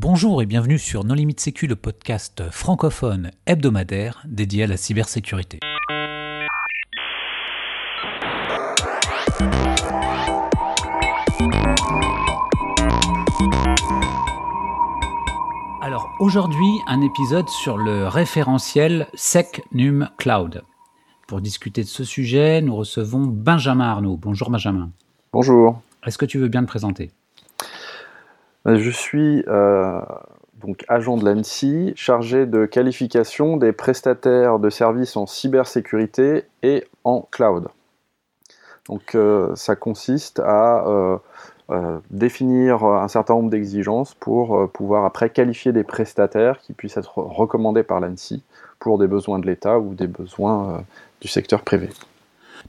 Bonjour et bienvenue sur Non Limite Sécu, le podcast francophone hebdomadaire dédié à la cybersécurité. Alors aujourd'hui, un épisode sur le référentiel SecNum Cloud. Pour discuter de ce sujet, nous recevons Benjamin Arnaud. Bonjour Benjamin. Bonjour. Est-ce que tu veux bien te présenter? Je suis euh, donc agent de l'ANSI, chargé de qualification des prestataires de services en cybersécurité et en cloud. Donc euh, ça consiste à euh, euh, définir un certain nombre d'exigences pour euh, pouvoir après qualifier des prestataires qui puissent être recommandés par l'ANSI pour des besoins de l'État ou des besoins euh, du secteur privé.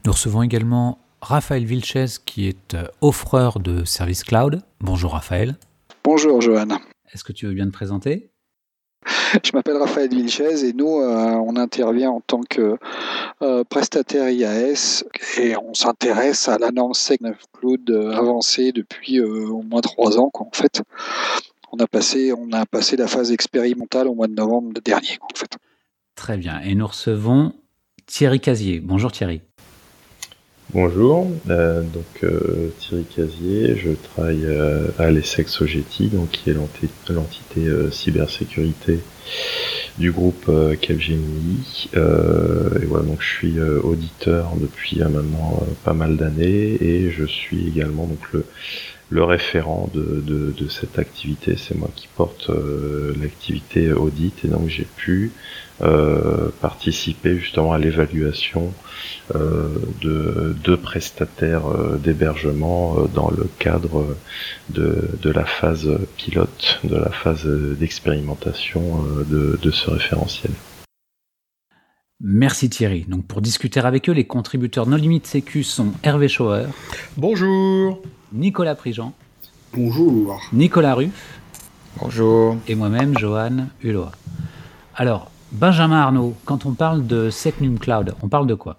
Nous recevons également Raphaël Vilches qui est offreur de services cloud. Bonjour Raphaël. Bonjour Johan. Est-ce que tu veux bien te présenter? Je m'appelle Raphaël Vilches et nous, euh, on intervient en tant que euh, prestataire IAS et on s'intéresse à la norme SecNum Cloud avancée depuis euh, au moins trois ans. Quoi, en fait, on a, passé, on a passé la phase expérimentale au mois de novembre dernier. Quoi, en fait. Très bien. Et nous recevons Thierry Casier. Bonjour Thierry. Bonjour, euh, donc euh, Thierry Casier, je travaille euh, à l'ESSEC Sogeti, donc qui est l'enti- l'entité euh, cybersécurité du groupe Capgemini. Et voilà, donc je suis auditeur depuis maintenant pas mal d'années et je suis également donc le, le référent de, de, de cette activité. C'est moi qui porte euh, l'activité audit et donc j'ai pu euh, participer justement à l'évaluation euh, de deux prestataires euh, d'hébergement euh, dans le cadre de, de la phase pilote, de la phase d'expérimentation euh, de, de ce référentiel. Merci Thierry. Donc pour discuter avec eux, les contributeurs No Limite Sécu sont Hervé Schauer, Bonjour. Nicolas Prigent, Bonjour. Nicolas Ruff Bonjour. et moi-même Johan Hulot. Alors, Benjamin Arnaud, quand on parle de SecNum Cloud, on parle de quoi?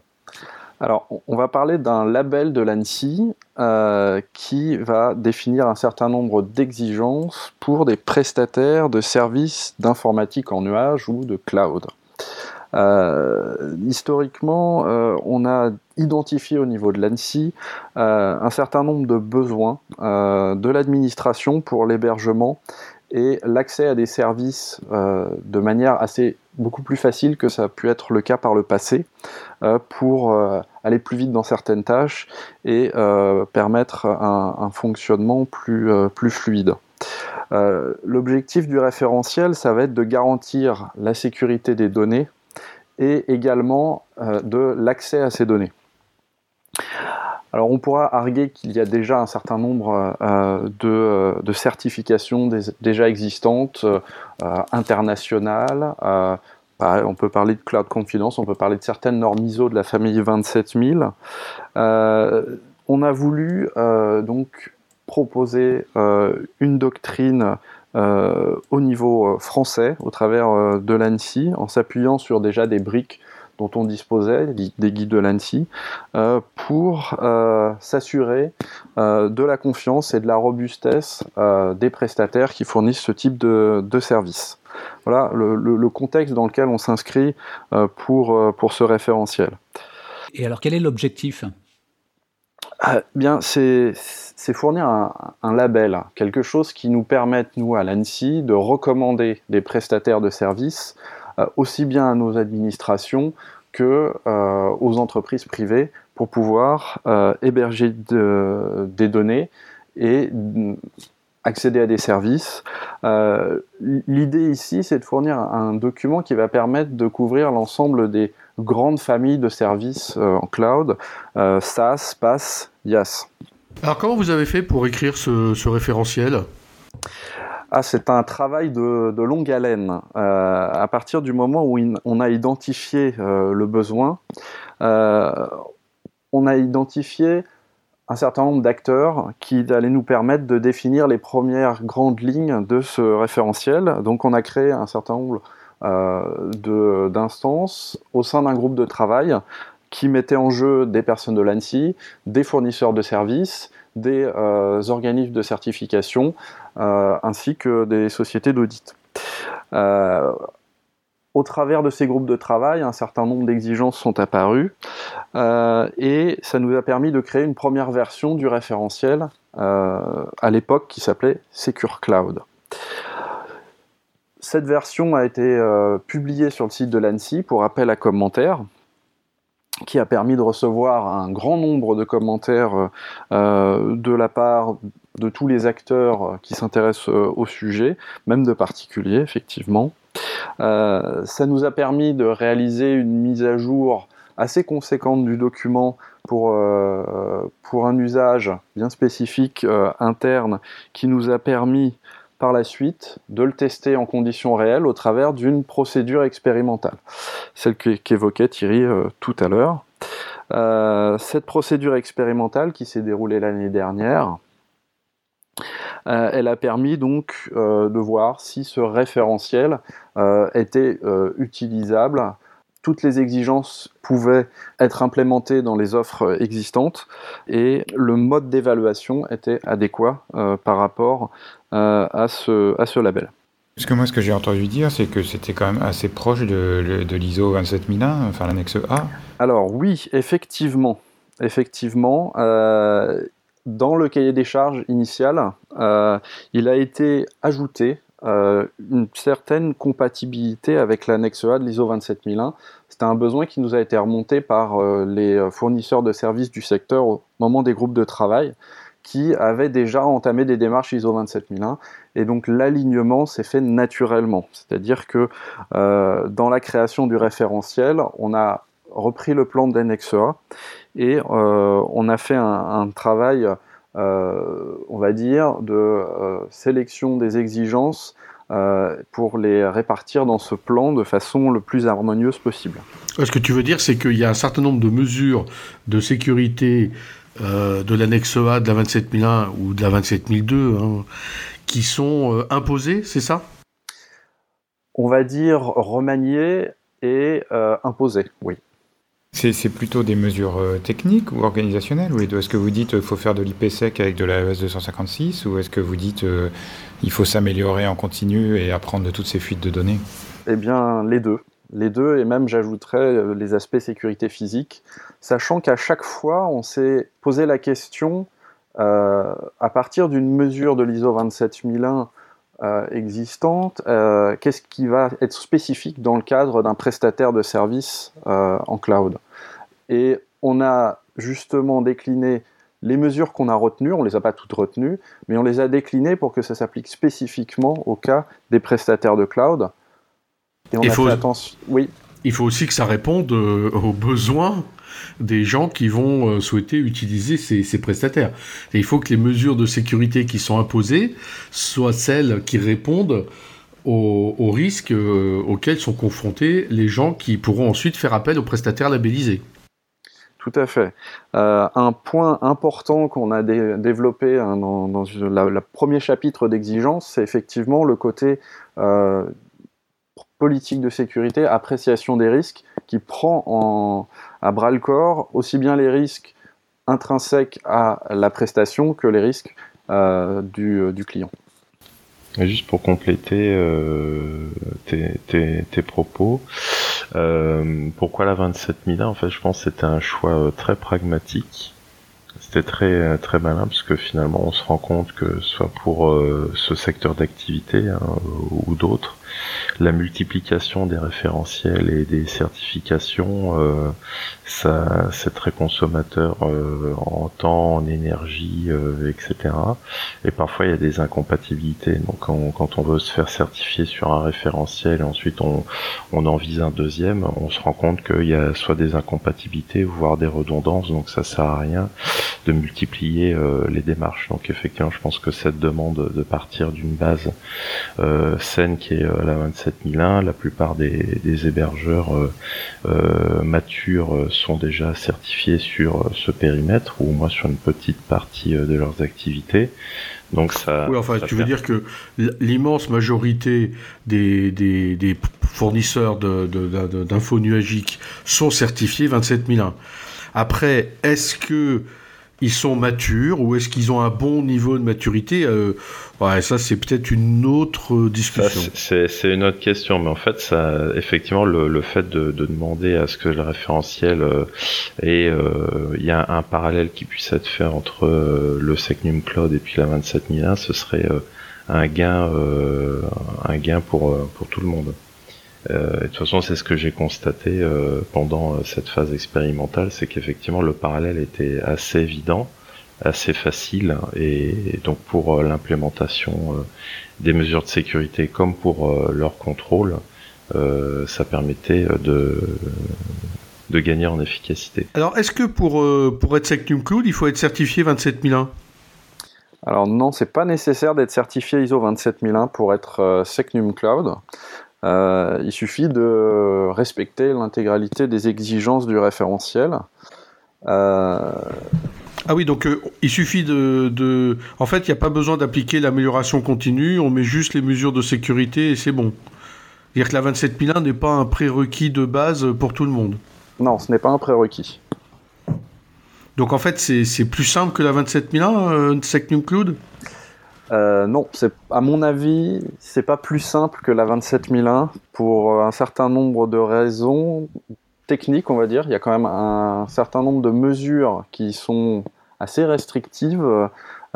Alors, on- va parler d'un label de l'ANSI euh, qui va définir un certain nombre d'exigences pour des prestataires de services d'informatique en nuage ou de cloud. Euh, historiquement, euh, on a identifié au niveau de l'ANSI euh, un certain nombre de besoins de l'administration pour l'hébergement et l'accès à des services de manière assez beaucoup plus facile que ça a pu être le cas par le passé pour aller plus vite dans certaines tâches et permettre un, fonctionnement plus, plus fluide. L'objectif du référentiel, ça va être de garantir la sécurité des données et également euh, de l'accès à ces données. Alors on pourra arguer qu'il y a déjà un certain nombre euh, de, euh, de certifications déjà existantes, internationales. pareil, on peut parler de Cloud Confidence, on peut parler de certaines normes ISO de la famille 27000. Euh, on a voulu donc proposer une doctrine euh, au niveau euh, français, au travers euh, de l'ANSI, en s'appuyant sur déjà des briques dont on disposait, des des guides de l'ANSI, euh, pour euh, s'assurer euh, de la confiance et de la robustesse euh, des prestataires qui fournissent ce type de, de service. Voilà le, le- le contexte dans lequel on s'inscrit pour, pour ce référentiel. Et alors, quel est l'objectif? Ah, bien, c'est fournir un, label, quelque chose qui nous permette, nous, à l'ANSI, de recommander des prestataires de services, euh, aussi bien à nos administrations que euh, aux entreprises privées, pour pouvoir euh, héberger de- des données et mm, accéder à des services. L'idée ici, c'est de fournir un document qui va permettre de couvrir l'ensemble des grandes familles de services euh, en cloud, euh, SaaS, PaaS, IaaS. Alors comment vous avez fait pour écrire ce, ce référentiel? Ah, c'est un travail de, de longue haleine. Euh, à partir du moment où in- on a identifié euh, le besoin, euh, on a identifié un certain nombre d'acteurs qui allaient nous permettre de définir les premières grandes lignes de ce référentiel. Donc on a créé un certain nombre d'instances au sein d'un groupe de travail qui mettait en jeu des personnes de l'ANSI, des fournisseurs de services, des euh, organismes de certification, ainsi que des sociétés d'audit. au travers de ces groupes de travail, un certain nombre d'exigences sont apparues et ça nous a permis de créer une première version du référentiel à l'époque qui s'appelait Secure Cloud. Cette version a été euh, publiée sur le site de l'ANSI pour appel à commentaires, qui a permis de recevoir un grand nombre de commentaires euh, de la part de tous les acteurs qui s'intéressent euh, au sujet, même de particuliers, effectivement. ça nous a permis de réaliser une mise à jour assez conséquente du document pour un usage bien spécifique interne qui nous a permis par la suite de le tester en conditions réelles au travers d'une procédure expérimentale, celle qu'évoquait Thierry euh, tout à l'heure. Euh, cette procédure expérimentale qui s'est déroulée l'année dernière, euh, elle a permis donc de voir si ce référentiel était utilisable toutes les exigences pouvaient être implémentées dans les offres existantes et le mode d'évaluation était adéquat par rapport à, ce, à ce label. Parce que moi, ce que j'ai entendu dire, c'est que c'était quand même assez proche de, de l'ISO 27001, enfin l'annexe A. Alors oui, effectivement. Effectivement, euh, dans le cahier des charges initial, euh, il a été ajouté une certaine compatibilité avec l'annexe A de l'ISO 27001. C'était un besoin qui nous a été remonté par les fournisseurs de services du secteur au moment des groupes de travail qui avaient déjà entamé des démarches ISO 27001 et donc l'alignement s'est fait naturellement. C'est-à-dire que euh, dans la création du référentiel, on a repris le plan d'NXEA et euh, on a fait un, travail, euh, on va dire, de sélection des exigences pour les répartir dans ce plan de façon le plus harmonieuse possible. Ce que tu veux dire, c'est qu'il y a un certain nombre de mesures de sécurité euh, de l'annexe A de la 27001 ou de la 27002 hein, qui sont euh, imposées, c'est ça? On va dire remaniées et euh, imposées, oui. C'est plutôt des mesures techniques ou organisationnelles ou Est-ce que vous dites qu'il faut faire de l'IPsec avec de la ES 256 ou est-ce que vous dites qu'il faut s'améliorer en continu et apprendre de toutes ces fuites de données? Eh bien, les deux. Les deux, et même j'ajouterais euh, les aspects sécurité physique, sachant qu'à chaque fois, on s'est posé la question, euh, à partir d'une mesure de l'ISO 27001 euh, existante, qu'est-ce qui va être spécifique dans le cadre d'un prestataire de service en cloud? Et on a justement décliné les mesures qu'on a retenues, on ne les a pas toutes retenues, mais on les a déclinées pour que ça s'applique spécifiquement au cas des prestataires de cloud il faut, Oui. Il faut aussi que ça réponde euh, aux besoins des gens qui vont euh, souhaiter utiliser ces, prestataires. il faut que les mesures de sécurité qui sont imposées soient celles qui répondent aux, risques euh, auxquels sont confrontés les gens qui pourront ensuite faire appel aux prestataires labellisés. Tout à fait. un point important qu'on a développé hein, dans, le premier chapitre d'exigence, c'est effectivement le côté politique de sécurité, appréciation des risques, qui prend en, à bras le corps aussi bien les risques intrinsèques à la prestation que les risques euh, du, du, client. juste pour compléter euh, tes, propos, euh, pourquoi la 27001 En fait, je pense que c'était un choix très pragmatique c'était très très malin parce que finalement on se rend compte que soit pour ce secteur d'activité hein, ou d'autres, la multiplication des référentiels et des certifications, euh, ça c'est très consommateur euh, en temps, en énergie, euh, etc. Et parfois il y a des incompatibilités. Donc quand, on veut se faire certifier sur un référentiel et ensuite on, on en vise un deuxième, on se rend compte qu'il y a soit des incompatibilités, voire des redondances. Donc ça sert à rien de multiplier les démarches. Donc effectivement, je pense que cette demande de partir d'une base saine qui est la 27001, la plupart des, hébergeurs euh, euh, matures euh, sont déjà certifiés sur ce périmètre ou au moins sur une petite partie de leurs activités. Donc ça. Oui, enfin, tu veux dire que l'immense majorité des, des, fournisseurs d'infos de, nuagiques sont certifiés 27001. Après, est-ce que ils sont matures ou est-ce qu'ils ont un bon niveau de maturité euh, Ouais, ça c'est peut-être une autre discussion. C'est une autre question, mais en fait, ça, effectivement, le, fait de, demander à ce que le référentiel euh, et euh, il y a un, parallèle qui puisse être fait entre le Secnum Cloud et puis la 27001, ce serait un gain, un gain pour pour tout le monde. Euh, de toute façon, c'est ce que j'ai constaté euh, pendant euh, cette phase expérimentale, c'est qu'effectivement le parallèle était assez évident, assez facile, et, donc pour l'implémentation des mesures de sécurité comme pour leur contrôle, ça permettait de de gagner en efficacité. Alors, est-ce que pour, pour être Secnum Cloud, il faut être certifié 27001 alors non, c'est pas nécessaire d'être certifié ISO 27001 pour être Secnum Cloud. Euh, il suffit de respecter l'intégralité des exigences du référentiel. Euh, ah oui, donc euh, il suffit de, En fait, il n'y a pas besoin d'appliquer l'amélioration continue, on met juste les mesures de sécurité et c'est bon. C'est-à-dire que la 27001 n'est pas un prérequis de base pour tout le monde. Non, ce n'est pas un prérequis. Donc en fait, c'est plus simple que la 27001, euh, Secnum Cloud? Euh, non, à mon avis, c'est pas plus simple que la 27001 pour euh, un certain nombre de raisons techniques, on va dire. Il y a quand même un certain nombre de mesures qui sont assez restrictives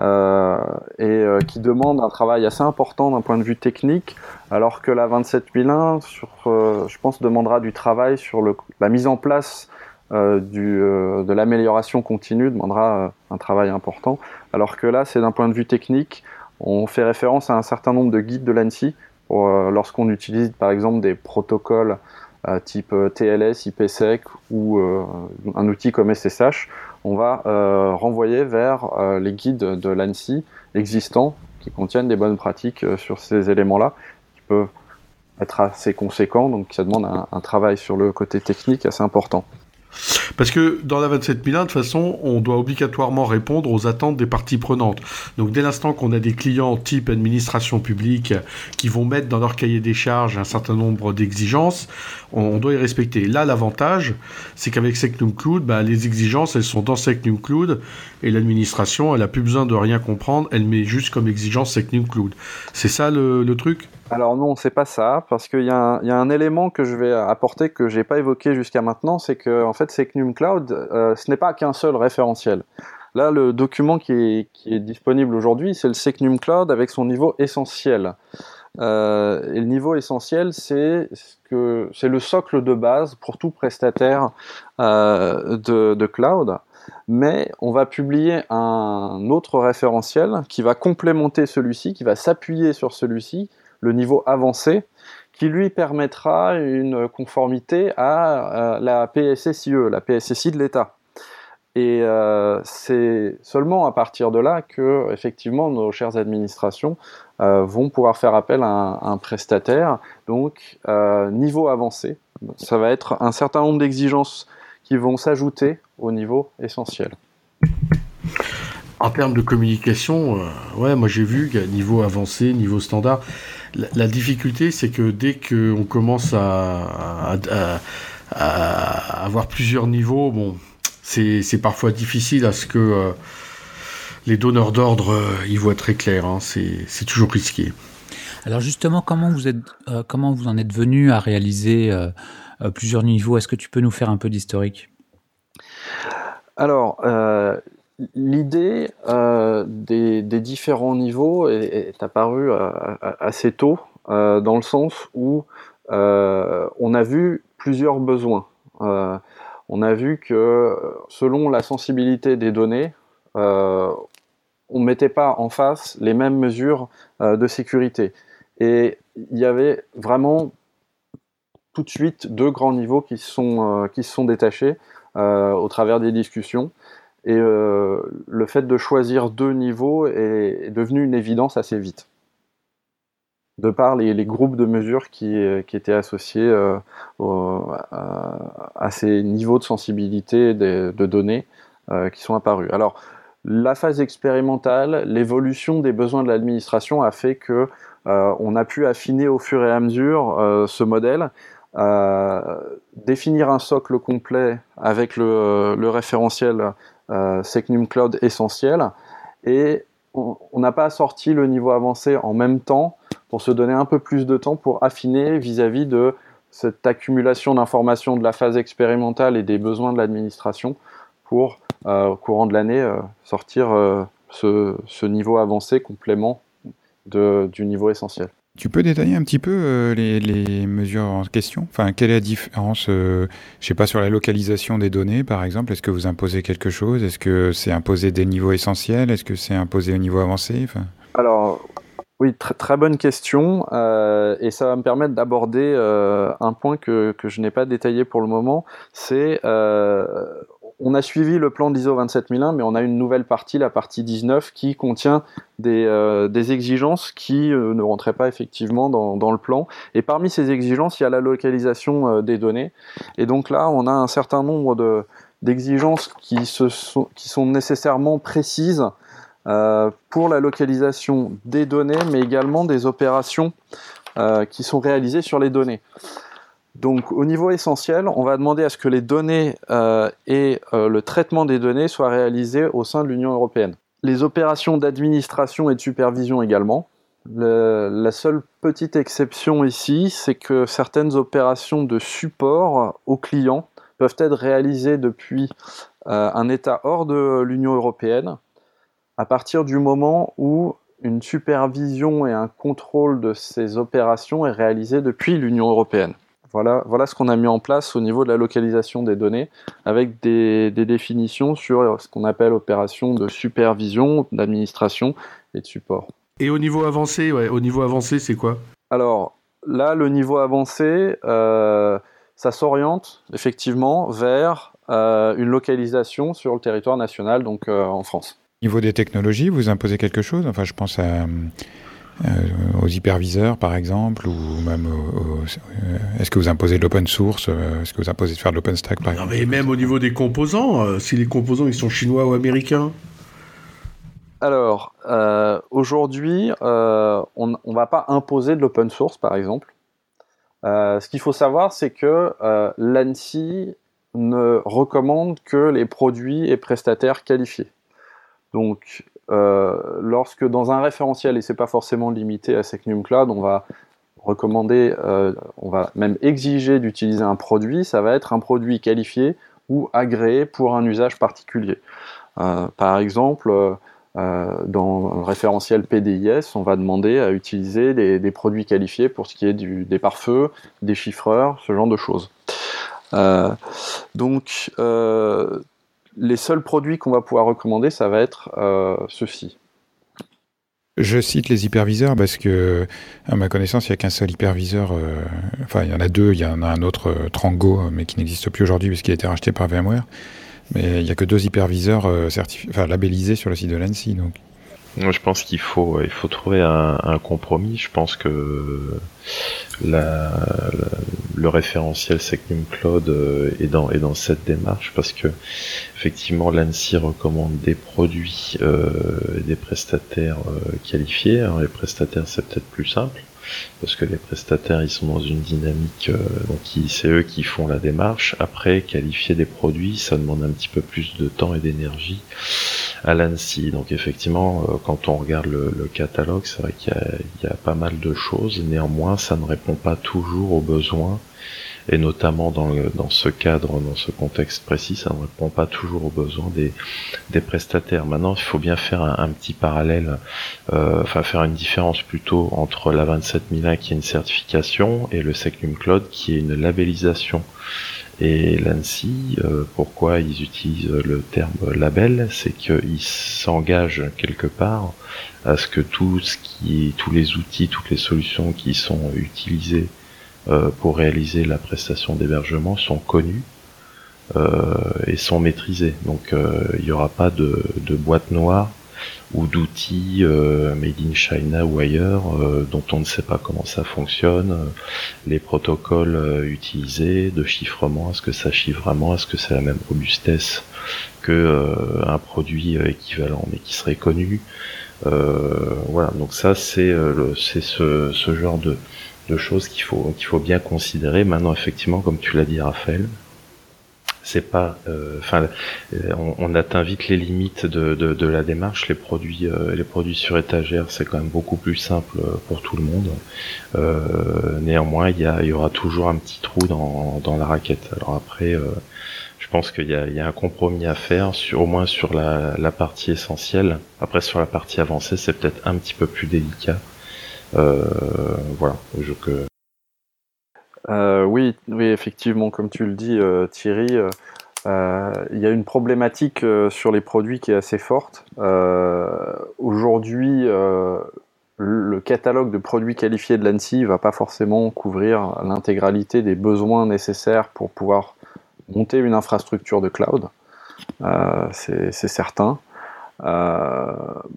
euh, et qui demandent un travail assez important d'un point de vue technique, alors que la 27001, sur, je pense, demandera du travail sur la mise en place de l'amélioration continue, demandera un travail important, alors que là, c'est d'un point de vue technique, on fait référence à un certain nombre de guides de l'ANSI euh, lorsqu'on utilise par exemple des protocoles euh, type euh, TLS, IPsec ou un outil comme SSH. On va renvoyer vers les guides de l'ANSI existants qui contiennent des bonnes pratiques sur ces éléments-là, qui peuvent être assez conséquents, donc ça demande un travail sur le côté technique assez important. Parce que dans la 27001, de toute façon, on doit obligatoirement répondre aux attentes des parties prenantes. Donc dès l'instant qu'on a des clients type administration publique qui vont mettre dans leur cahier des charges un certain nombre d'exigences, on doit y respecter. Là, l'avantage, c'est qu'avec Secnum Cloud, bah, les exigences, elles sont dans Secnum Cloud et l'administration, elle a plus besoin de rien comprendre, elle met juste comme exigence Secnum Cloud. C'est ça le truc? Alors non, c'est pas ça, parce qu'il y, a un élément que je vais apporter que j'ai pas évoqué jusqu'à maintenant, c'est que en fait, Secnum Cloud, euh, ce n'est pas qu'un seul référentiel. Là, le document qui est, disponible aujourd'hui, c'est le Secnum Cloud avec son niveau essentiel. Euh, et le niveau essentiel, c'est que c'est le socle de base pour tout prestataire euh, de, de, cloud. Mais on va publier un autre référentiel qui va complémenter celui-ci, qui va s'appuyer sur celui-ci, le niveau avancé, qui lui permettra une conformité à, la PSSIE, la PSSI de l'État. Et euh, c'est seulement à partir de là que, effectivement, nos chères administrations euh, vont pouvoir faire appel à un, prestataire. Donc, euh, niveau avancé, ça va être un certain nombre d'exigences qui vont s'ajouter au niveau essentiel. En termes de communication, ouais, moi j'ai vu qu'à niveau avancé, niveau standard, la, difficulté, c'est que dès qu'on commence à, avoir plusieurs niveaux, bon, c'est parfois difficile à ce que euh, les donneurs d'ordre euh, y voient très clair. Hein. c'est toujours risqué. Alors justement, comment vous, êtes, euh, comment vous en êtes venu à réaliser plusieurs niveaux? Est-ce que tu peux nous faire un peu d'historique? Alors, L'idée euh, des, différents niveaux est, apparue euh, assez tôt, euh, dans le sens où on a vu plusieurs besoins. on a vu que selon la sensibilité des données, on ne mettait pas en face les mêmes mesures de sécurité. Et il y avait vraiment tout de suite deux grands niveaux qui, sont, qui se sont détachés au travers des discussions. Et euh, le fait de choisir deux niveaux est, devenu une évidence assez vite. De par les, groupes de mesures qui, étaient associés euh, à, ces niveaux de sensibilité de, données euh, qui sont apparus. Alors, la phase expérimentale, l'évolution des besoins de l'administration a fait que on a pu affiner au fur et à mesure ce modèle définir un socle complet avec le, référentiel Secnum Cloud essentiel. Et on n'a pas sorti le niveau avancé en même temps pour se donner un peu plus de temps pour affiner vis-à-vis de cette accumulation d'informations de la phase expérimentale et des besoins de l'administration pour, au courant de l'année, sortir ce, niveau avancé complément du niveau essentiel. Tu peux détailler un petit peu euh, les, mesures en question? Enfin, quelle est la différence, euh, je sais pas, sur la localisation des données, par exemple? Est-ce que vous imposez quelque chose? Est-ce que c'est imposé des niveaux essentiels? Est-ce que c'est imposé au niveau avancé? Alors, oui, très, bonne question. Euh, et ça va me permettre d'aborder un point que, que je n'ai pas détaillé pour le moment. C'est on a suivi le plan d'ISO 27001, mais on a une nouvelle partie, la partie 19, qui contient des, euh, exigences qui euh, ne rentraient pas effectivement dans, le plan. Et parmi ces exigences, il y a la localisation euh, des données. Et donc là, on a un certain nombre d'exigences qui, sont, qui sont nécessairement précises pour la localisation des données, mais également des opérations qui sont réalisées sur les données. Donc au niveau essentiel, on va demander à ce que les données euh, et euh, le traitement des données soient réalisés au sein de l'Union européenne. Les opérations d'administration et de supervision également. la seule petite exception ici, c'est que certaines opérations de support aux clients peuvent être réalisées depuis euh, un État hors de l'Union européenne à partir du moment où une supervision et un contrôle de ces opérations est réalisé depuis l'Union européenne. Voilà, voilà ce qu'on a mis en place au niveau de la localisation des données, avec des, définitions sur ce qu'on appelle opération de supervision, d'administration et de support. Et au niveau avancé, ouais, au niveau avancé, c'est quoi? Alors là, le niveau avancé, euh, ça s'oriente effectivement vers euh, une localisation sur le territoire national, donc euh, en France. Au niveau des technologies, vous imposez quelque chose? Enfin, je pense à euh, aux hyperviseurs, par exemple, ou même euh, est-ce que vous imposez de l'open source euh, Est-ce que vous imposez de faire de l'OpenStack, par exemple mais même au niveau des composants, si les composants ils sont chinois ou américains alors, aujourd'hui, on ne va pas imposer de l'open source, par exemple. ce qu'il faut savoir, c'est que l'ANSI ne recommande que les produits et prestataires qualifiés. Donc, euh, lorsque dans un référentiel, et c'est pas forcément limité à Secnum Cloud, on va recommander, euh, on va même exiger d'utiliser un produit, ça va être un produit qualifié ou agréé pour un usage particulier. Euh, par exemple, dans un référentiel PDIS, on va demander à utiliser des, produits qualifiés pour ce qui est du, des pare-feux, des chiffreurs, ce genre de choses. donc, les seuls produits qu'on va pouvoir recommander, ça va être euh, ceux-ci. Je cite les hyperviseurs parce que, à ma connaissance, il n'y a qu'un seul hyperviseur. Euh, enfin, il y en a deux. Il y en a un autre, euh, Trango, mais qui n'existe plus aujourd'hui puisqu'il a été racheté par VMware. Mais il n'y a que deux hyperviseurs enfin, labellisés sur le site de l'ANSI. Je pense qu'il faut, il faut trouver un, un, compromis. Je pense que la, le référentiel Secnum Cloud euh, est dans, est dans cette démarche parce que effectivement l'ANSI recommande des produits euh, des prestataires euh, qualifiés. Alors, les prestataires c'est peut-être plus simple parce que les prestataires ils sont dans une dynamique euh, donc c'est eux qui font la démarche. Après qualifier des produits ça demande un petit peu plus de temps et d'énergie à l'ANSI donc effectivement euh, quand on regarde le, catalogue c'est vrai qu'il y, y a, pas mal de choses. Néanmoins ça ne répond pas toujours aux besoins et notamment dans, dans ce cadre, dans ce contexte précis, ça ne répond pas toujours aux besoins des, des prestataires. Maintenant, il faut bien faire un, petit parallèle, euh, enfin faire une différence plutôt entre la 27001 qui est une certification et le Secnum Cloud qui est une labellisation. Et l'ANSI, euh, pourquoi ils utilisent le terme label, c'est qu'ils s'engagent quelque part à ce que tout ce qui, tous les outils, toutes les solutions qui sont utilisées pour réaliser la prestation d'hébergement sont connus euh, et sont maîtrisés. Donc euh, il n'y aura pas de, de, boîte noire ou d'outils made in China ou ailleurs dont on ne sait pas comment ça fonctionne, les protocoles utilisés de chiffrement, est-ce que ça chiffre vraiment, est-ce que c'est la même robustesse que un produit équivalent mais qui serait connu. voilà, donc ça c'est c'est ce, ce genre de de choses qu'il faut qu'il faut bien considérer. Maintenant, effectivement, comme tu l'as dit, Raphaël, c'est pas, enfin, on, atteint vite les limites de, de, la démarche. Les produits, les produits sur étagère, c'est quand même beaucoup plus simple pour tout le monde. néanmoins, il y, a, y aura toujours un petit trou dans, dans la raquette. Alors après, je pense qu'il y, y a, un compromis à faire, sur, au moins sur la, la partie essentielle. Après, sur la partie avancée, c'est peut-être un petit peu plus délicat. Euh. Euh, oui, oui, effectivement, comme tu le dis, euh, Thierry, il y a une problématique sur les produits qui est assez forte. Aujourd'hui, le catalogue de produits qualifiés de l'ANSI ne va pas forcément couvrir l'intégralité des besoins nécessaires pour pouvoir monter une infrastructure de cloud. C'est certain.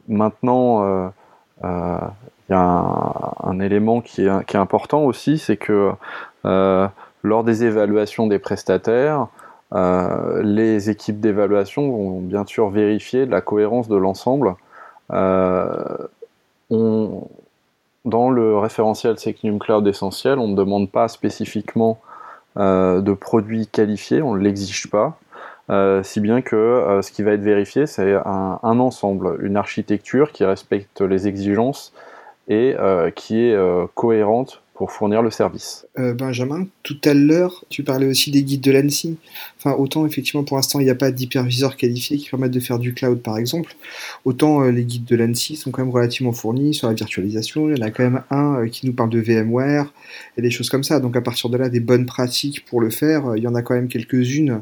maintenant, il y a un, élément qui est, important aussi, c'est que euh, lors des évaluations des prestataires, euh, les équipes d'évaluation vont bien sûr vérifier la cohérence de l'ensemble. Euh, dans le référentiel Secnum Cloud Essentiel, on ne demande pas spécifiquement de produits qualifiés, on ne l'exige pas. si bien que ce qui va être vérifié, c'est un, ensemble, une architecture qui respecte les exigences et euh, qui est euh, cohérente pour fournir le service. Euh, Benjamin, tout à l'heure, tu parlais aussi des guides de l'ANSI. Enfin, autant effectivement pour l'instant il n'y a pas d'hyperviseur qualifié qui permettent de faire du cloud par exemple, autant les guides de l'ANSI sont quand même relativement fournis sur la virtualisation. Il y en a quand même un qui nous parle de VMware et des choses comme ça. Donc à partir de là, des bonnes pratiques pour le faire, il y en a quand même quelques-unes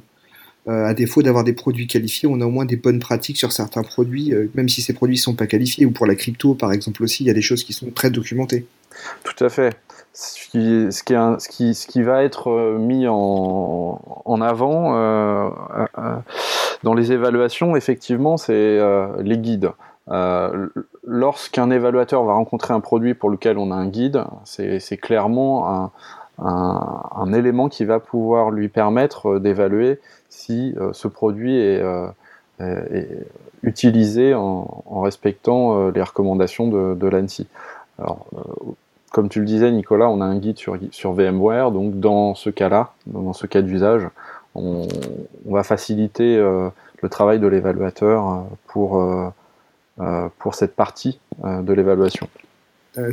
à défaut d'avoir des produits qualifiés, on a au moins des bonnes pratiques sur certains produits, euh, même si ces produits ne sont pas qualifiés, ou pour la crypto par exemple aussi, il y a des choses qui sont très documentées. Tout à fait. Ce qui, va être euh, mis en, avant dans les évaluations, effectivement, c'est les guides. Lorsqu'un évaluateur va rencontrer un produit pour lequel on a un guide, c'est clairement un, élément qui va pouvoir lui permettre d'évaluer si euh, ce produit est, euh, utilisé en, respectant euh, les recommandations de, l'ANSI. Alors, comme tu le disais, Nicolas, on a un guide sur, VMware, donc dans ce cas-là, dans ce cas d'usage, on, va faciliter le travail de l'évaluateur pour, pour cette partie de l'évaluation.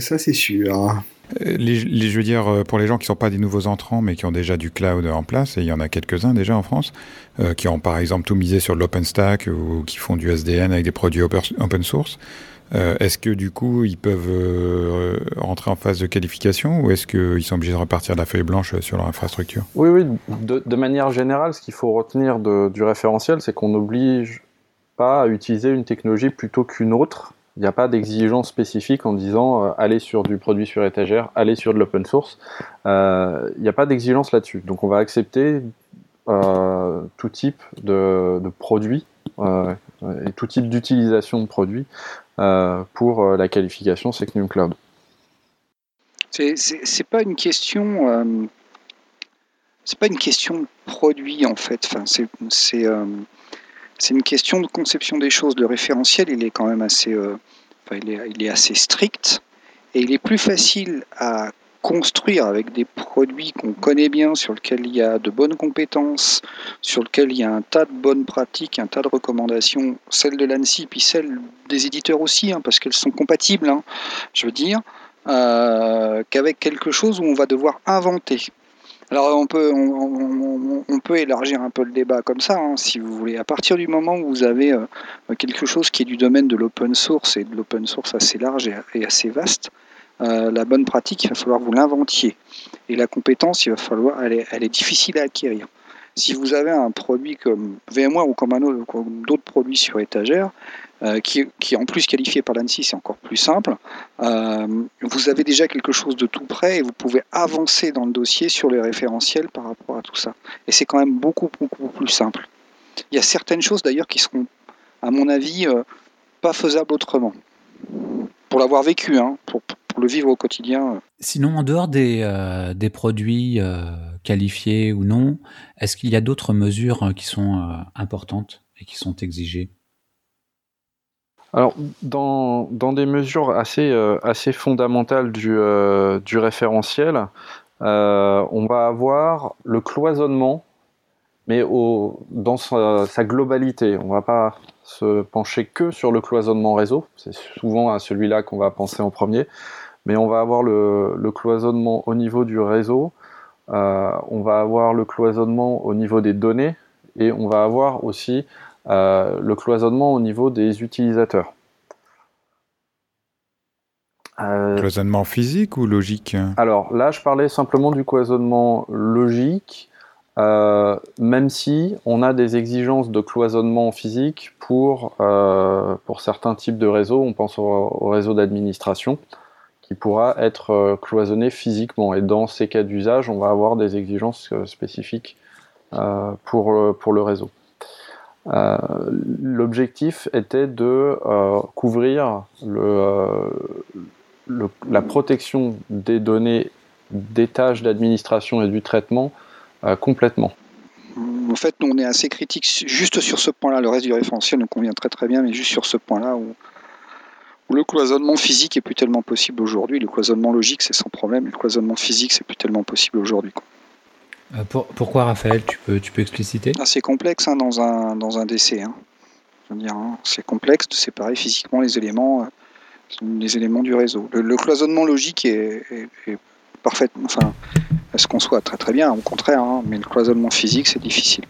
ça, c'est sûr. Les, je veux dire, euh, pour les gens qui ne sont pas des nouveaux entrants, mais qui ont déjà du cloud en place, et il y en a quelques-uns déjà en France, euh, qui ont par exemple tout misé sur l'OpenStack ou qui font du SDN avec des produits open source, euh, est-ce que du coup ils peuvent rentrer en phase de qualification ou est-ce qu'ils sont obligés de repartir de la feuille blanche sur leur infrastructure? Oui, oui, de, manière générale, ce qu'il faut retenir du référentiel, c'est qu'on n'oblige pas à utiliser une technologie plutôt qu'une autre il n'y a pas d'exigence spécifique en disant euh, allez sur du produit sur étagère, allez sur de l'open source. Euh, il n'y a pas d'exigence là-dessus. Donc on va accepter euh, tout type de, produits et tout type d'utilisation de produits pour la qualification Secnum Cloud. C'est pas une question. c'est pas une question produit en fait. C'est c'est une question de conception des choses. Le référentiel, il est quand même assez, euh, est, il est assez strict et il est plus facile à construire avec des produits qu'on connaît bien, sur lesquels il y a de bonnes compétences, sur lesquels il y a un tas de bonnes pratiques, un tas de recommandations, celles de l'ANSI, puis celles des éditeurs aussi, hein, parce qu'elles sont compatibles, hein, je veux dire, euh, qu'avec quelque chose où on va devoir inventer. Alors on peut, on, peut élargir un peu le débat comme ça, hein, si vous voulez. À partir du moment où vous avez euh, quelque chose qui est du domaine de l'open source et de l'open source assez large et, assez vaste, euh, la bonne pratique, il va falloir vous l'inventiez. Et la compétence, il va falloir, elle est, elle est difficile à acquérir. Si vous avez un produit comme VMware ou comme autre, d'autres produits sur étagère, euh, qui, est en plus qualifié par l'ANSI, c'est encore plus simple. Euh, vous avez déjà quelque chose de tout prêt et vous pouvez avancer dans le dossier sur les référentiels par rapport à tout ça. Et c'est quand même beaucoup, beaucoup plus simple. Il y a certaines choses d'ailleurs qui seront, à mon avis, euh, pas faisables autrement. Pour l'avoir vécu, hein, pour, le vivre au quotidien. Sinon, en dehors des, des produits qualifiés ou non, est-ce qu'il y a d'autres mesures qui sont importantes et qui sont exigées? Alors, dans, des mesures assez, euh, assez fondamentales du, euh, du référentiel, euh, on va avoir le cloisonnement mais dans sa, globalité. On ne va pas se pencher que sur le cloisonnement réseau, c'est souvent à celui-là qu'on va penser en premier, mais on va avoir le, cloisonnement au niveau du réseau, on va avoir le cloisonnement au niveau des données, et on va avoir aussi le cloisonnement au niveau des utilisateurs. Euh, cloisonnement physique ou logique? Alors là, je parlais simplement du cloisonnement logique. Euh, même si on a des exigences de cloisonnement physique pour, euh, pour certains types de réseaux, on pense au, réseau d'administration, qui pourra être euh, cloisonné physiquement. Et dans ces cas d'usage, on va avoir des exigences spécifiques pour, pour le réseau. L'objectif était de couvrir le, la protection des données des tâches d'administration et du traitement euh, complètement. En fait, nous, on est assez critique juste sur ce point-là. Le reste du référentiel nous convient très très bien, mais juste sur ce point-là où, le cloisonnement physique est plus tellement possible aujourd'hui. Le cloisonnement logique, c'est sans problème. Le cloisonnement physique, c'est plus tellement possible aujourd'hui. Euh, pourquoi, Raphaël Tu peux, tu peux expliciter? C'est complexe hein, dans, un, dans un décès. Hein. Hein, c'est complexe de séparer physiquement les éléments, euh, les éléments du réseau. Le, cloisonnement logique est, est parfaitement. Enfin, est-ce qu'on soit très très bien, au contraire, hein, mais le cloisonnement physique, c'est difficile.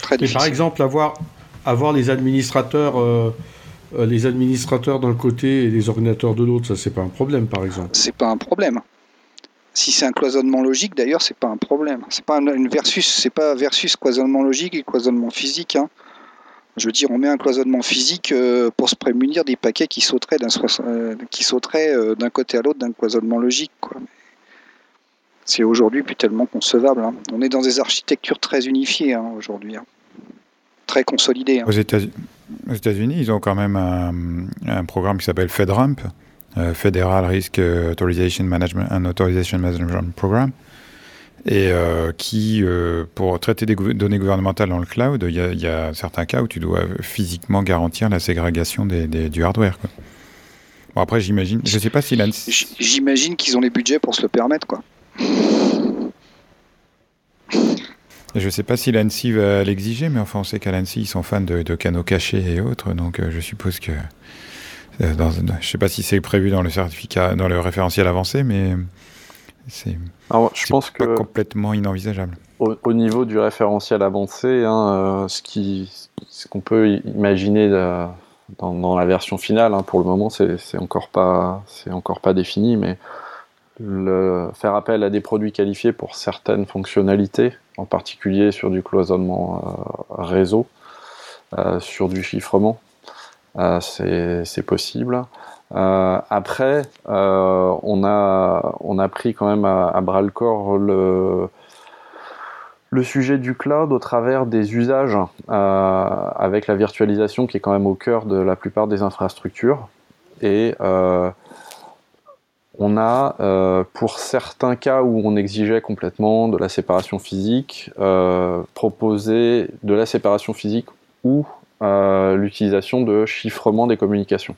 Très difficile. par exemple, avoir, avoir les administrateurs. Euh, les administrateurs d'un côté et les ordinateurs de l'autre, ça c'est pas un problème par exemple. C'est pas un problème. Si c'est un cloisonnement logique, d'ailleurs, c'est pas un problème. C'est pas une versus, c'est pas versus cloisonnement logique et cloisonnement physique. Hein. Je veux dire, on met un cloisonnement physique euh, pour se prémunir des paquets qui sauteraient d'un, qui sauteraient d'un côté à l'autre d'un cloisonnement logique. C'est aujourd'hui plus tellement concevable. Hein. On est dans des architectures très unifiées hein, aujourd'hui, très consolidées. Aux États-Unis, ils ont quand même un, programme qui s'appelle FedRAMP, euh, Federal Risk Authorization Management and Authorization Management Program, et euh, qui, euh, pour traiter des données gouvernementales dans le cloud, il y, a certains cas où tu dois physiquement garantir la ségrégation du hardware. Bon après j'imagine, je sais pas si J'imagine qu'ils ont les budgets pour se le permettre quoi. Je ne sais pas si l'ANSI va l'exiger, mais enfin, on sait qu'à l'ANSI, ils sont fans de, canaux cachés et autres, donc euh, je suppose que. Euh, dans, je ne sais pas si c'est prévu dans le certificat, dans le référentiel avancé, mais c'est. pense pas complètement inenvisageable. Au, niveau du référentiel avancé, hein, euh, ce qu'on peut imaginer dans, la version finale, hein, pour le moment, c'est encore pas, c'est encore pas défini, mais le, faire appel à des produits qualifiés pour certaines fonctionnalités, en particulier sur du cloisonnement euh, réseau, euh, sur du chiffrement, c'est possible. après, on, a, on a pris quand même à, bras le corps le, sujet du cloud au travers des usages avec la virtualisation qui est quand même au cœur de la plupart des infrastructures. Et on a, euh, pour certains cas où on exigeait complètement de la séparation physique, euh, proposé de la séparation physique ou euh, l'utilisation de chiffrement des communications.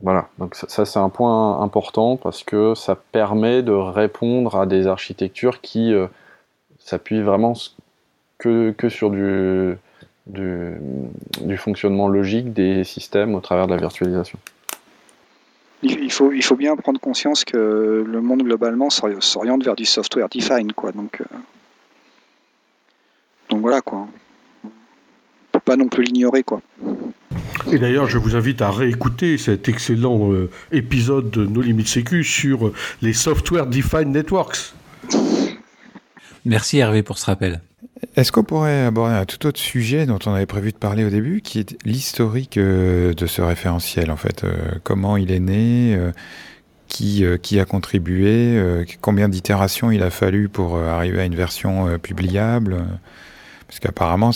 Voilà, donc ça, c'est un point important parce que ça permet de répondre à des architectures qui s'appuient vraiment que, sur du, du fonctionnement logique des systèmes au travers de la virtualisation il faut, il faut bien prendre conscience que le monde globalement s'oriente vers du software defined, quoi. Donc, euh, donc voilà, quoi. Pas non plus l'ignorer, quoi. Et d'ailleurs, je vous invite à réécouter cet excellent euh, épisode de No Limit Sécu sur euh, les Software Defined Networks. Merci Hervé pour ce rappel. Est-ce qu'on pourrait aborder un tout autre sujet dont on avait prévu de parler au début, qui est l'historique euh, de ce référentiel, en fait Comment il est né qui, qui a contribué Combien d'itérations il a fallu pour arriver à une version publiable? Parce qu'apparemment,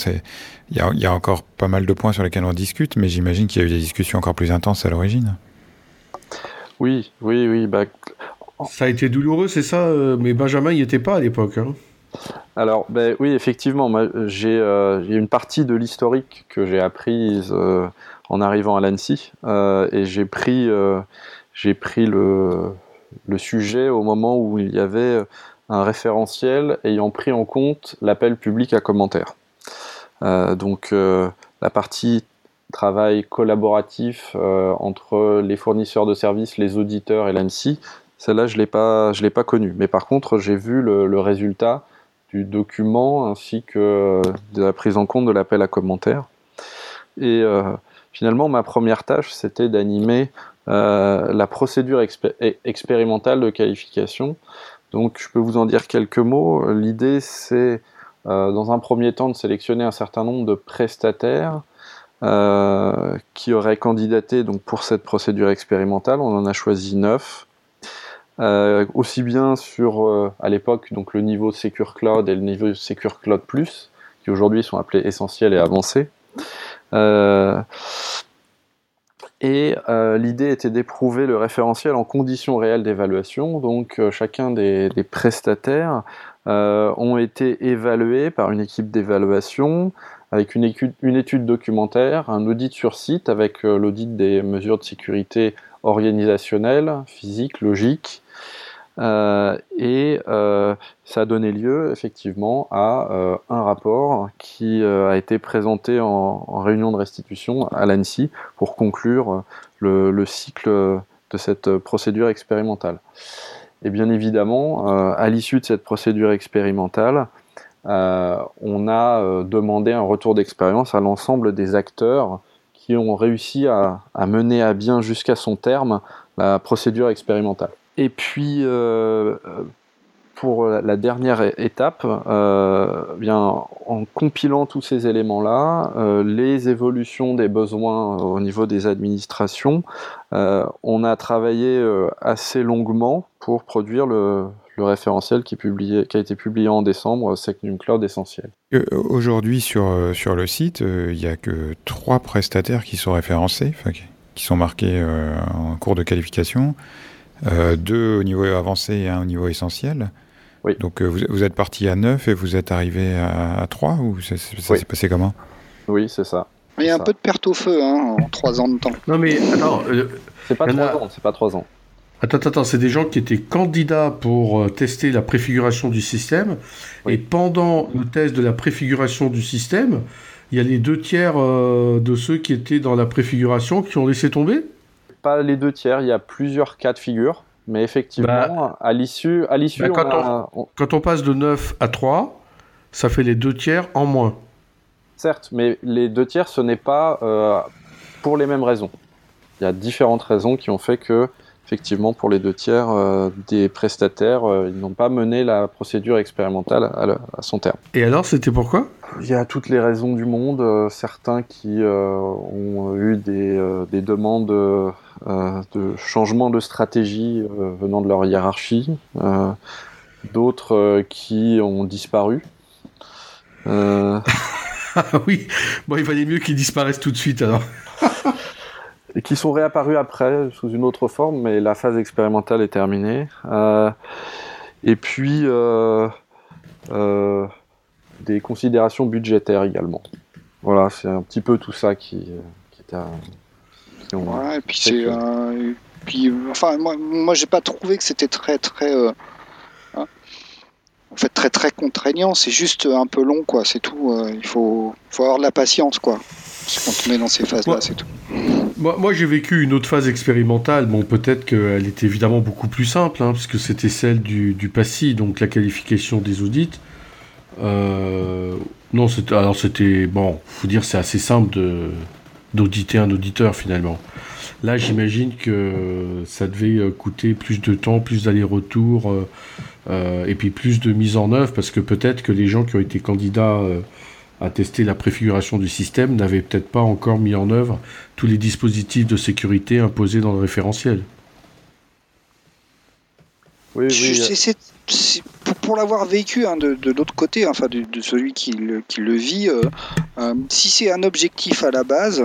il y, y a, encore pas mal de points sur lesquels on discute, mais j'imagine qu'il y a eu des discussions encore plus intenses à l'origine. Oui, oui, oui. Bah... Ça a été douloureux, c'est ça Mais Benjamin n'y était pas à l'époque. Hein alors, ben, oui, effectivement, j'ai euh, une partie de l'historique que j'ai apprise euh, en arrivant à l'ANSI, euh, et j'ai pris, j'ai pris le, le, sujet au moment où il y avait un référentiel ayant pris en compte l'appel public à commentaires. Donc la partie travail collaboratif entre les fournisseurs de services, les auditeurs et l'ANSI, celle-là je ne l'ai pas connue. Mais par contre j'ai vu le, résultat du document ainsi que de la prise en compte de l'appel à commentaires. Et finalement ma première tâche c'était d'animer euh, la procédure expérimentale de qualification. Donc je peux vous en dire quelques mots. L'idée c'est euh, dans un premier temps de sélectionner un certain nombre de prestataires euh, qui auraient candidaté donc, pour cette procédure expérimentale. On en a choisi neuf. aussi bien sur, à l'époque, donc le niveau Secure Cloud et le niveau Secure Cloud Plus, qui aujourd'hui sont appelés essentiels et avancés. Et euh, l'idée était d'éprouver le référentiel en conditions réelles d'évaluation. Donc euh, chacun des, prestataires euh, ont été évalués par une équipe d'évaluation avec une étude, documentaire, un audit sur site avec l'audit des mesures de sécurité organisationnelles, physiques, logiques, euh, et euh, ça a donné lieu effectivement à euh, un rapport qui a été présenté en, réunion de restitution à l'ANSI pour conclure le, cycle de cette procédure expérimentale. Et bien évidemment, à l'issue de cette procédure expérimentale, on a demandé un retour d'expérience à l'ensemble des acteurs qui ont réussi à mener à bien jusqu'à son terme la procédure expérimentale. Et puis, euh, pour la dernière étape, euh, bien, en compilant tous ces éléments-là, euh, les évolutions des besoins au niveau des administrations, on a travaillé assez longuement pour produire le, référentiel qui, a été publié en décembre, Secnum Cloud Essentiel. Aujourd'hui, sur, sur le site, il n'y a que trois prestataires qui sont référencés, qui sont marqués en cours de qualification. Euh, deux au niveau avancé et un au niveau essentiel. Oui. Donc euh, vous, êtes parti à 9 et vous êtes arrivé à, à 3 ou ça, s'est passé comment? Oui, c'est ça. Il y a un peu de perte au feu hein, en 3 ans de temps. Non mais attends, euh, c'est pas 3 ans, c'est pas 3 ans. Attends, attends, c'est des gens qui étaient candidats pour tester la préfiguration du système. Et pendant le test de la préfiguration du système, il y a les deux tiers de ceux qui étaient dans la préfiguration qui ont laissé tomber? Pas les deux tiers, il y a plusieurs cas de figure. Mais effectivement, bah, à l'issue, à l'issue, bah, quand, on, passe de 9 à 3, ça fait les deux tiers en moins. Certes, mais les deux tiers, ce n'est pas euh, pour les mêmes raisons. Il y a différentes raisons qui ont fait que effectivement, pour les deux tiers euh, des prestataires, euh, ils n'ont pas mené la procédure expérimentale à, son terme. Et alors, c'était pourquoi? Il y a toutes les raisons du monde. Euh, certains qui ont eu des, des demandes de changement de stratégie venant de leur hiérarchie, d'autres qui ont disparu. oui, bon, il valait mieux qu'ils disparaissent tout de suite alors. et qui sont réapparus après sous une autre forme, mais la phase expérimentale est terminée. Euh, et puis euh, euh, des considérations budgétaires également. Voilà, c'est un petit peu tout ça qui, qui ouais, et puis c'est. puis, enfin, moi, moi j'ai pas trouvé que c'était très très. Hein, en fait, très très contraignant. C'est juste un peu long, quoi. C'est tout. il faut, faut avoir de la patience, quoi. Quand on est dans ces phases-là, c'est tout. Moi, j'ai vécu une autre phase expérimentale. Bon, peut-être qu'elle était évidemment beaucoup plus simple, hein, puisque c'était celle du, du PASSI, donc la qualification des audits. Euh, non, alors c'était bon, faut dire c'est assez simple d'auditer un auditeur finalement. Là, j'imagine que ça devait coûter plus de temps, plus d'aller-retour, euh, et puis plus de mise en œuvre, parce que peut-être que les gens qui ont été candidats euh, à tester la préfiguration du système n'avait peut-être pas encore mis en œuvre tous les dispositifs de sécurité imposés dans le référentiel. Oui, oui. Pour, l'avoir vécu hein, de, l'autre côté, enfin de, celui qui le, qui le vit, euh, euh, si c'est un objectif à la base,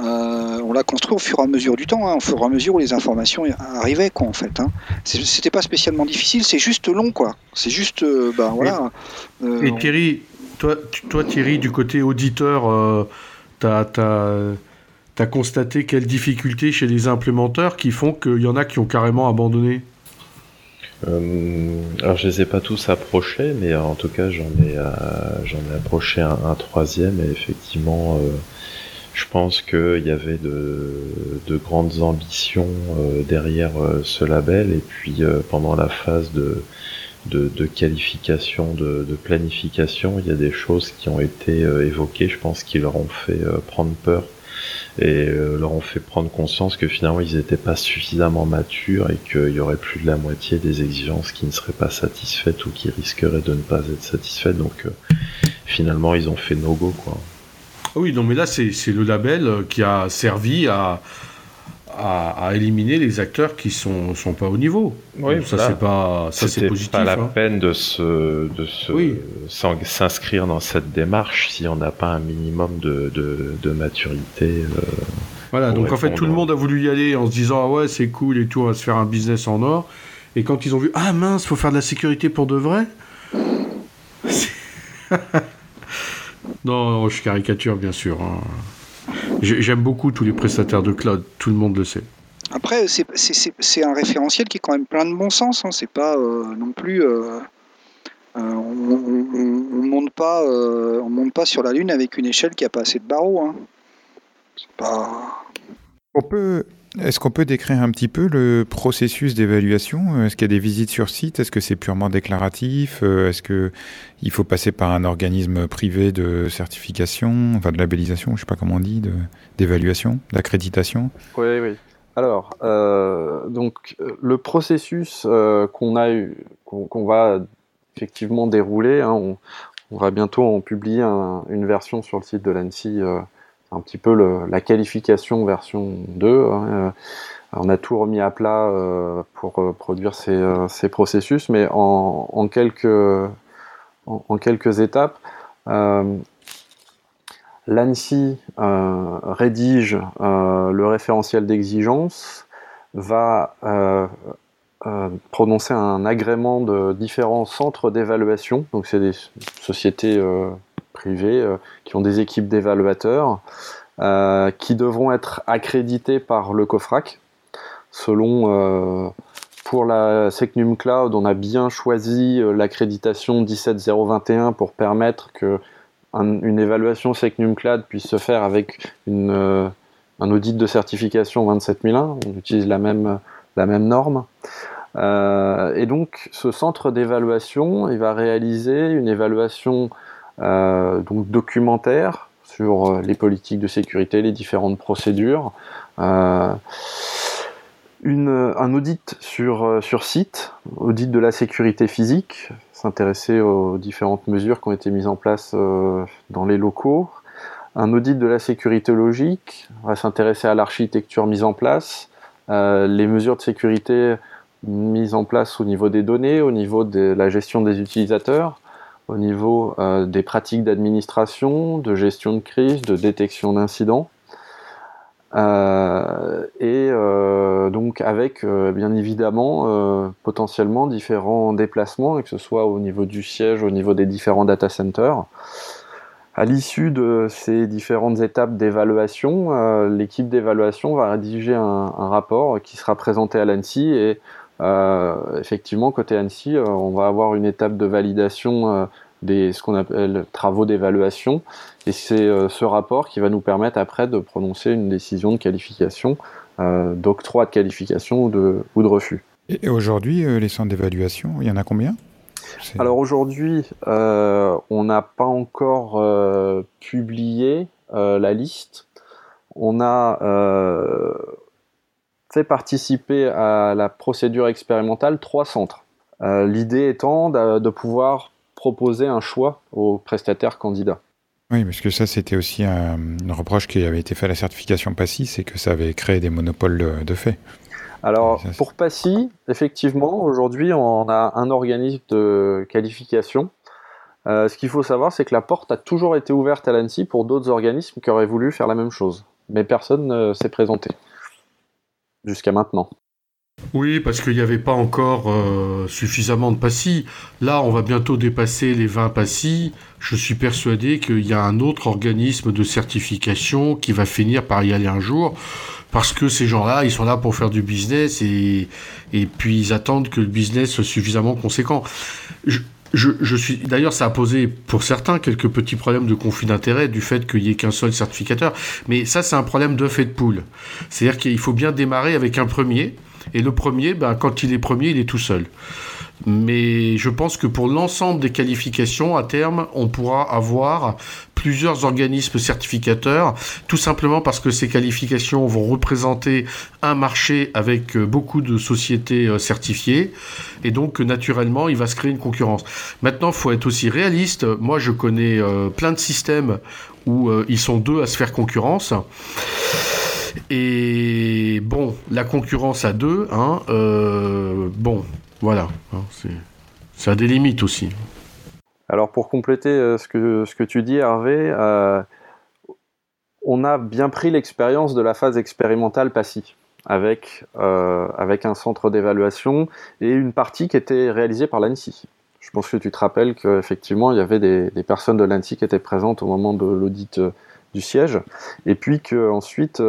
euh, on l'a construit au fur et à mesure du temps, hein, au fur et à mesure où les informations arrivaient, quoi, en fait. Hein. C'était pas spécialement difficile, c'est juste long, quoi. C'est juste, bah voilà. et Thierry, toi, Thierry, du côté auditeur, euh, tu as, constaté quelles difficultés chez les implémenteurs qui font qu'il y en a qui ont carrément abandonné? Alors je les ai pas tous approchés, mais en tout cas j'en ai j'en ai approché un, troisième. Et effectivement je pense qu'il y avait de, de, grandes ambitions derrière ce label. Et puis pendant la phase de de, qualification, de, planification, il y a des choses qui ont été euh, évoquées, je pense, qui leur ont fait euh, prendre peur et euh, leur ont fait prendre conscience que finalement ils n'étaient pas suffisamment matures et qu'il y aurait plus de la moitié des exigences qui ne seraient pas satisfaites ou qui risqueraient de ne pas être satisfaites. Donc finalement ils ont fait no go quoi. Oui, non mais là c'est le label qui a servi à, à, éliminer les acteurs qui sont sont pas au niveau. Oui, ça c'est pas ça c'est positif. Pas la hein. peine de se de s'inscrire dans cette démarche si on n'a pas un minimum de de, maturité. Euh, voilà, donc en fait tout le monde a voulu y aller en se disant ah ouais c'est cool et tout, on va se faire un business en or. Et quand ils ont vu ah mince, faut faire de la sécurité pour de vrai. non, je caricature bien sûr. Hein. J'aime beaucoup tous les prestataires de cloud, tout le monde le sait. Après, c'est un référentiel qui est quand même plein de bon sens. Hein. C'est pas euh, non plus. Euh, euh, on, ne monte pas, on monte pas sur la lune avec une échelle qui a pas assez de barreaux. Hein. C'est pas. On peut est-ce qu'on peut décrire un petit peu le processus d'évaluation? Est-ce qu'il y a des visites sur site? Est-ce que c'est purement déclaratif? Euh, Est-ce qu'il faut passer par un organisme privé de certification, enfin de labellisation, je ne sais pas comment on dit, d'évaluation, d'accréditation? Oui, oui. Alors, euh, donc le processus euh, qu'on a eu, qu'on va effectivement dérouler, hein, on, va bientôt en publier une version sur le site de l'ANSI un petit peu la qualification version 2. Hein, euh, on a tout remis à plat euh, pour euh, produire ces, processus, mais en, quelques, en, quelques étapes. L'ANSI rédige le référentiel d'exigence, va prononcer un agrément de différents centres d'évaluation, donc c'est des sociétés euh, qui ont des équipes d'évaluateurs euh, qui devront être accrédités par le COFRAC selon euh, pour la Secnum Cloud, on a bien choisi l'accréditation 17021 pour permettre que une évaluation Secnum Cloud puisse se faire avec un audit de certification 27001. On utilise la même, la même norme. et donc, ce centre d'évaluation, il va réaliser une évaluation donc documentaire sur euh, les politiques de sécurité, les différentes procédures, euh, un audit sur, site, audit de la sécurité physique, s'intéresser aux différentes mesures qui ont été mises en place dans les locaux, un audit de la sécurité logique, s'intéresser à l'architecture mise en place, les mesures de sécurité mises en place au niveau des données, au niveau de la gestion des utilisateurs, au niveau euh, des pratiques d'administration, de gestion de crise, de détection d'incidents. Euh, et euh, donc avec bien évidemment potentiellement différents déplacements, que ce soit au niveau du siège, au niveau des différents data centers. À l'issue de ces différentes étapes d'évaluation, l'équipe d'évaluation va rédiger un, un, rapport qui sera présenté à l'ANSI et euh, effectivement, côté Annecy, euh, on va avoir une étape de validation euh, des ce qu'on appelle travaux d'évaluation, et c'est ce rapport qui va nous permettre après de prononcer une décision de qualification, d'octroi de qualification ou de, ou de refus. Et aujourd'hui, les centres d'évaluation, il y en a combien? Alors aujourd'hui, on n'a pas encore publié la liste. On a fait participer à la procédure expérimentale trois centres. Euh, l'idée étant de, pouvoir proposer un choix aux prestataires candidats. Oui, parce que ça, c'était aussi un, reproche qui avait été fait à la certification PASSI, c'est que ça avait créé des monopoles de, fait. Alors, pour PASSI, effectivement, aujourd'hui, on a un organisme de qualification. Euh, ce qu'il faut savoir, c'est que la porte a toujours été ouverte à l'ANSI pour d'autres organismes qui auraient voulu faire la même chose. Mais personne ne s'est présenté jusqu'à maintenant. Oui, parce qu'il n'y avait pas encore euh, suffisamment de PASSI. Là, on va bientôt dépasser les 20 PASSI. Je suis persuadé qu'il y a un autre organisme de certification qui va finir par y aller un jour. Parce que ces gens-là, ils sont là pour faire du business et, puis ils attendent que le business soit suffisamment conséquent. Suis d'ailleurs ça a posé pour certains quelques petits problèmes de conflit d'intérêt du fait qu'il y ait qu'un seul certificateur. Mais ça c'est un problème de fait de poule. C'est-à-dire qu'il faut bien démarrer avec un premier. Et le premier ben, quand il est premier il est tout seul mais je pense que pour l'ensemble des qualifications, à terme, on pourra avoir plusieurs organismes certificateurs, tout simplement parce que ces qualifications vont représenter un marché avec euh, beaucoup de sociétés euh, certifiées, et donc naturellement, il va se créer une concurrence. Maintenant, il faut être aussi réaliste. Moi, je connais euh, plein de systèmes où ils sont deux à se faire concurrence. Et bon, la concurrence à deux, hein, bon, voilà, ça a des limites aussi. Alors pour compléter euh, ce, que, ce que tu dis Hervé, euh, on a bien pris l'expérience de la phase expérimentale PASSI avec, euh, avec un centre d'évaluation et une partie qui était réalisée par l'ANSI. Je pense que tu te rappelles qu'effectivement il y avait des, des personnes de l'ANSI qui étaient présentes au moment de l'audit du siège et puis qu'ensuite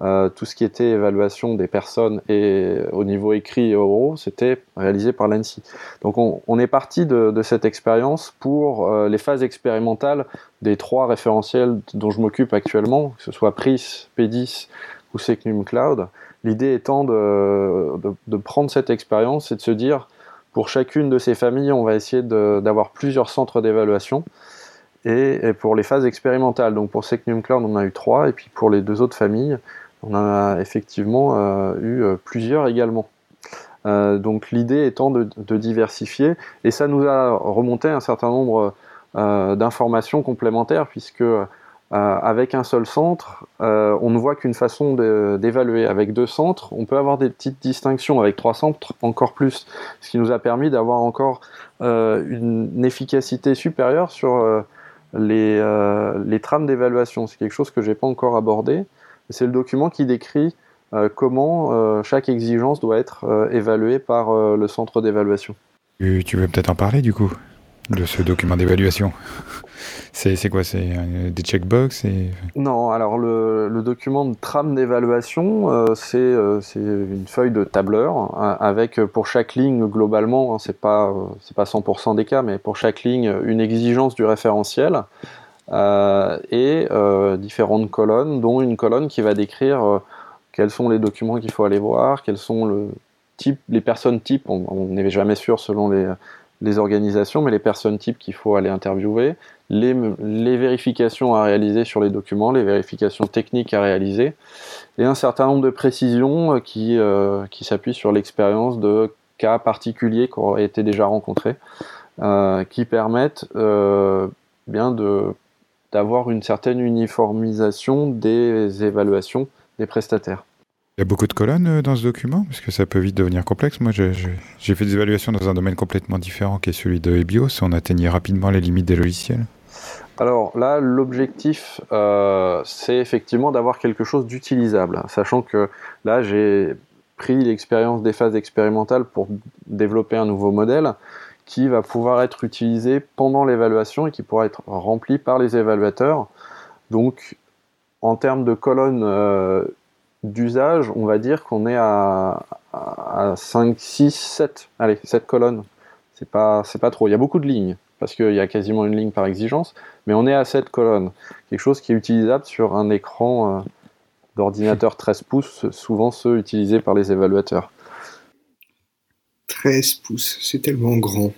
tout ce qui était évaluation des personnes et au niveau écrit et oraux, c'était réalisé par l'ANSI. Donc on, est parti de, cette expérience pour euh, les phases expérimentales des trois référentiels dont je m'occupe actuellement, que ce soit PRIS, P10 ou Secnum Cloud. L'idée étant de, de, prendre cette expérience et de se dire, pour chacune de ces familles, on va essayer d'avoir plusieurs centres d'évaluation. Et, pour les phases expérimentales, donc pour Secnum Cloud, on en a eu trois, et puis pour les deux autres familles, on en a effectivement euh, eu euh, plusieurs également. Euh, donc l'idée étant de, diversifier, et ça nous a remonté un certain nombre d'informations complémentaires, puisque avec un seul centre, on ne voit qu'une façon d'évaluer. Avec deux centres, on peut avoir des petites distinctions. Avec trois centres, encore plus. Ce qui nous a permis d'avoir encore une efficacité supérieure sur les, les trames d'évaluation. C'est quelque chose que je n'ai pas encore abordé. C'est le document qui décrit euh, comment euh, chaque exigence doit être euh, évaluée par le centre d'évaluation. Tu veux peut-être en parler du coup de ce document d'évaluation? C'est quoi? C'est des checkbox? Et... Non, alors le, document de trame d'évaluation, c'est une feuille de tableur hein, avec pour chaque ligne globalement, hein, c'est pas pas 100% des cas, mais pour chaque ligne une exigence du référentiel et euh, différentes colonnes, dont une colonne qui va décrire euh, quels sont les documents qu'il faut aller voir, quels sont le type, les personnes types, on n'est jamais sûr selon les, les, organisations, mais les personnes types qu'il faut aller interviewer, les, les, vérifications à réaliser sur les documents, les vérifications techniques à réaliser, et un certain nombre de précisions qui, qui s'appuient sur l'expérience de cas particuliers qui auraient été déjà rencontrés, qui permettent bien de d'avoir une certaine uniformisation des évaluations des prestataires. Il y a beaucoup de colonnes euh, dans ce document Parce que ça peut vite devenir complexe. Moi, j'ai fait des évaluations dans un domaine complètement différent qui est celui de EBIOS. On atteignait rapidement les limites des logiciels. Alors là, l'objectif, euh, c'est effectivement d'avoir quelque chose d'utilisable. Sachant que là, j'ai pris l'expérience des phases expérimentales pour développer un nouveau modèle qui va pouvoir être utilisé pendant l'évaluation et qui pourra être rempli par les évaluateurs. Donc, en termes de colonnes euh, d'usage, on va dire qu'on est à, 5, 6, 7. Allez, 7 colonnes. C'est pas, pas trop. Il y a beaucoup de lignes, parce qu'il y a quasiment une ligne par exigence, mais on est à 7 colonnes. Quelque chose qui est utilisable sur un écran euh, d'ordinateur 13 pouces, souvent ceux utilisés par les évaluateurs. 13 pouces, c'est tellement grand.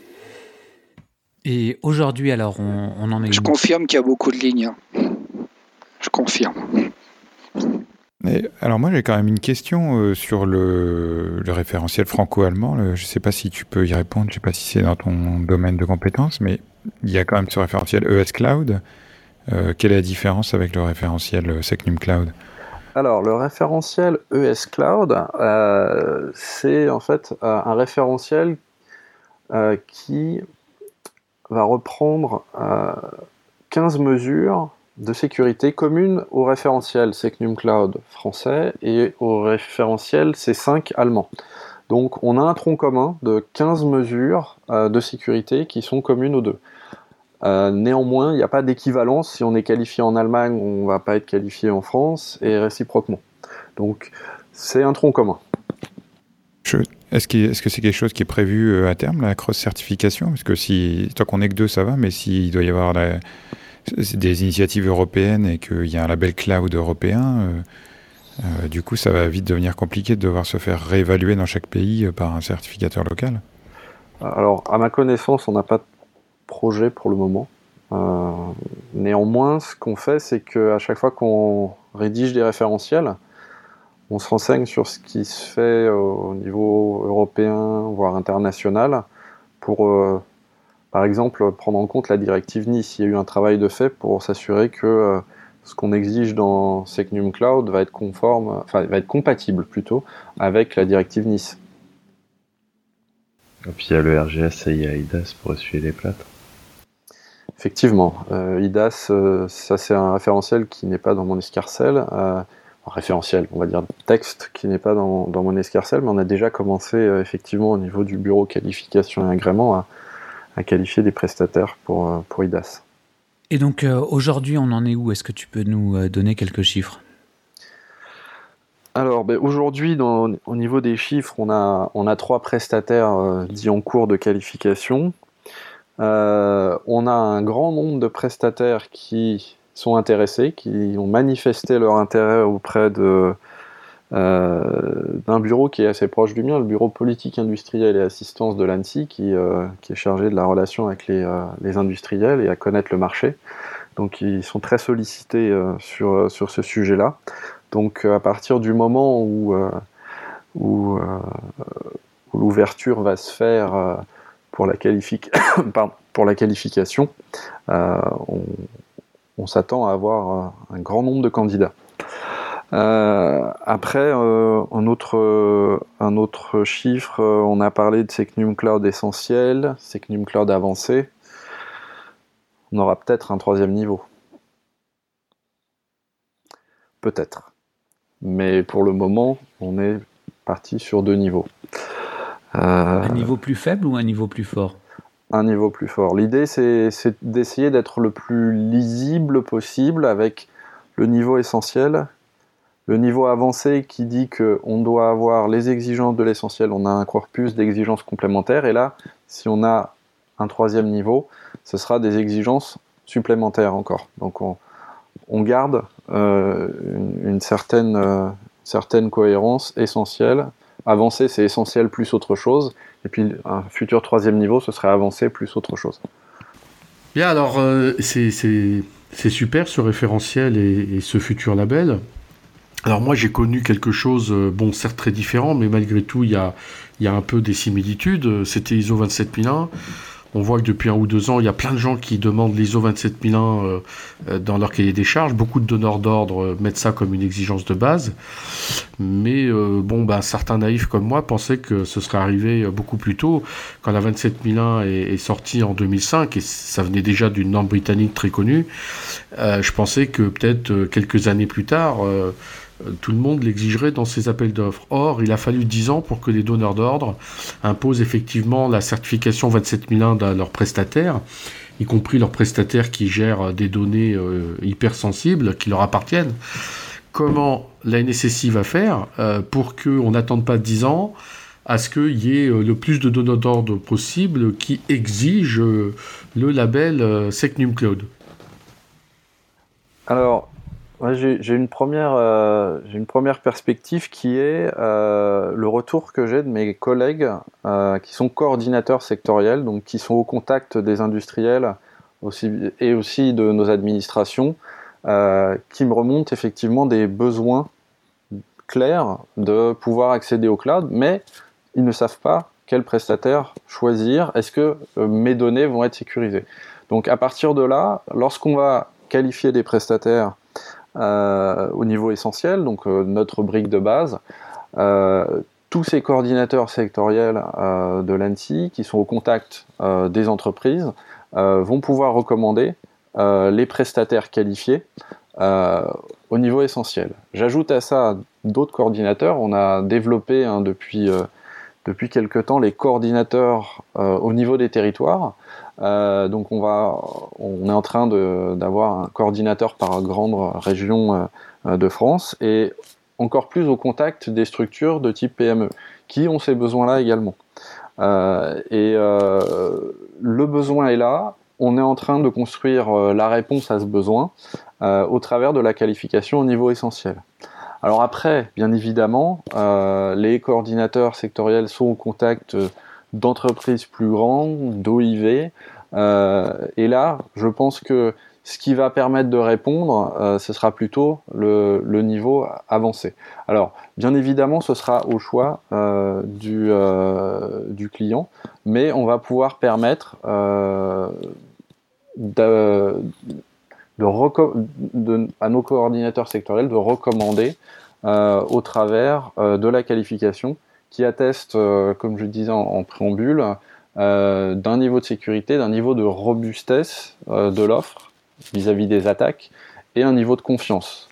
Et aujourd'hui, alors, on, en est. Je confirme qu'il y a beaucoup de lignes. Je confirme. alors moi j'ai quand même une question euh, sur le, référentiel franco-allemand. Je ne sais pas si tu peux y répondre, je ne sais pas si c'est dans ton domaine de compétences, mais il y a quand même ce référentiel ES Cloud. Euh, quelle est la différence avec le référentiel Secnum Cloud? Alors, le référentiel ES Cloud, euh, c'est en fait euh, un référentiel euh, qui va reprendre 15 mesures de sécurité commune au référentiel Secnum Cloud français et au référentiel C5 allemand. Donc on a un tronc commun de 15 mesures de sécurité qui sont communes aux deux. Euh, néanmoins, il n'y a pas d'équivalence. Si on est qualifié en Allemagne, on ne va pas être qualifié en France et réciproquement. Donc c'est un tronc commun. Est-ce que c'est quelque chose qui est prévu euh, à terme, la cross-certification Parce que si, tant qu'on n'est que deux, ça va, mais s'il doit y avoir des initiatives européennes et qu'il y a un label cloud européen, euh, du coup, ça va vite devenir compliqué de devoir se faire réévaluer dans chaque pays par un certificateur local. Alors, à ma connaissance, on n'a pas de projet pour le moment. Euh, néanmoins, ce qu'on fait, c'est qu'à chaque fois qu'on rédige des référentiels, on se renseigne sur ce qui se fait au niveau européen, voire international, pour, par exemple, prendre en compte la directive Nice. Il y a eu un travail de fait pour s'assurer que ce qu'on exige dans Secnum Cloud va être conforme, enfin va être compatible plutôt avec la directive Nice. Et puis il y a le RGS et il y a IDAS pour essuyer les plâtres. Effectivement, euh, IDAS, euh, ça c'est un référentiel qui n'est pas dans mon escarcelle, euh, un référentiel, on va dire texte qui n'est pas dans, mon escarcelle, mais on a déjà commencé effectivement au niveau du bureau qualification et agrément à, à qualifier des prestataires pour, pour IDAS. Et donc euh, aujourd'hui, on en est où? Est-ce que tu peux nous euh, donner quelques chiffres? Alors ben, aujourd'hui, au niveau des chiffres, on a, on a trois prestataires euh, dits en cours de qualification. On a un grand nombre de prestataires qui sont intéressés, qui ont manifesté leur intérêt auprès de, euh, d'un bureau qui est assez proche du mien, le bureau politique industrielle et assistance de l'ANSI, qui, euh, qui, est chargé de la relation avec les, euh, les, industriels et à connaître le marché. Donc ils sont très sollicités sur, sur ce sujet-là. Donc à partir du moment où, où, l'ouverture va se faire pour la, qualification, on, on s'attend à avoir un grand nombre de candidats. Euh, après, euh, un, autre, euh, un autre chiffre, on a parlé de Secnum Cloud essentiel, Secnum Cloud avancé. On aura peut-être un troisième niveau. Peut-être. Mais pour le moment, on est parti sur deux niveaux. Un niveau plus faible ou un niveau plus fort Un niveau plus fort. L'idée, c'est d'essayer d'être le plus lisible possible avec le niveau essentiel le niveau avancé qui dit qu'on doit avoir les exigences de l'essentiel, on a un corpus d'exigences complémentaires, et là, si on a un troisième niveau, ce sera des exigences supplémentaires encore. Donc on, garde euh, une, certaine, euh, certaine cohérence essentielle. Avancé, c'est essentiel plus autre chose, et puis un futur troisième niveau, ce serait avancé plus autre chose. Bien, alors euh, c'est super ce référentiel et ce futur label. Alors moi j'ai connu quelque chose, euh, bon certes très différent, mais malgré tout il y a, y a un peu des similitudes. C'était ISO 27001. On voit que depuis un ou deux ans, il y a plein de gens qui demandent l'ISO 27001 euh, euh, dans leur cahier des charges. Beaucoup de donneurs d'ordre mettent ça comme une exigence de base. Mais bon, bah, certains naïfs comme moi pensaient que ce serait arrivé beaucoup plus tôt. Quand la 27001 est, sortie en 2005, et ça venait déjà d'une norme britannique très connue, je pensais que peut-être quelques années plus tard, euh, tout le monde l'exigerait dans ses appels d'offres. Or, il a fallu 10 ans pour que les donneurs d'ordre imposent effectivement la certification 27001 à leurs prestataires, y compris leurs prestataires qui gèrent des données euh, hypersensibles qui leur appartiennent. Comment la NSSI va faire euh, pour qu'on n'attende pas 10 ans à ce qu'il y ait le plus de donneurs d'ordre possible qui exigent le label Secnum Cloud? Alors, j'ai une, première, euh, perspective qui est euh, le retour que j'ai de mes collègues euh, qui sont coordinateurs sectoriels, donc qui sont au contact des industriels aussi, et aussi de nos administrations, qui me remontent effectivement des besoins clairs de pouvoir accéder au cloud, mais ils ne savent pas quel prestataire choisir, est-ce que mes données vont être sécurisées. Donc à partir de là, lorsqu'on va qualifier des prestataires euh, au niveau essentiel, donc euh, notre brique de base. Euh, tous ces coordinateurs sectoriels de l'ANSI qui sont au contact des entreprises vont pouvoir recommander les prestataires qualifiés au niveau essentiel. J'ajoute à ça d'autres coordinateurs. On a développé hein, depuis, depuis quelque temps les coordinateurs au niveau des territoires. Donc on, est en train d'avoir un coordinateur par grande région de France et encore plus au contact des structures de type PME qui ont ces besoins-là également. Euh, et euh, le besoin est là, on est en train de construire euh, la réponse à ce besoin au travers de la qualification au niveau essentiel. Alors après, bien évidemment, les coordinateurs sectoriels sont au contact d'entreprises plus grandes, d'OIV, et là, je pense que ce qui va permettre de répondre, euh, ce sera plutôt le, niveau avancé. Alors, bien évidemment, ce sera au choix euh, euh, du, client, mais on va pouvoir permettre à nos coordinateurs sectoriels de recommander au travers de la qualification qui atteste, comme je disais en préambule, d'un niveau de sécurité, d'un niveau de robustesse de l'offre vis-à-vis des attaques et un niveau de confiance.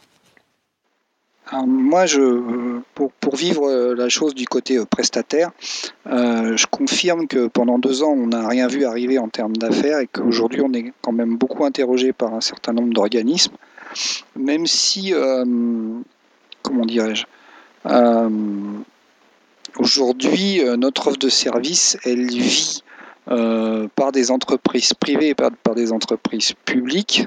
Moi, je, pour, vivre euh, la chose du côté euh, prestataire, euh, je confirme que pendant deux ans, on n'a rien vu arriver en termes d'affaires et qu'aujourd'hui, on est quand même beaucoup interrogé par un certain nombre d'organismes, même si, comment dirais-je, aujourd'hui, notre offre de service, elle vit par des entreprises privées et par, des entreprises publiques.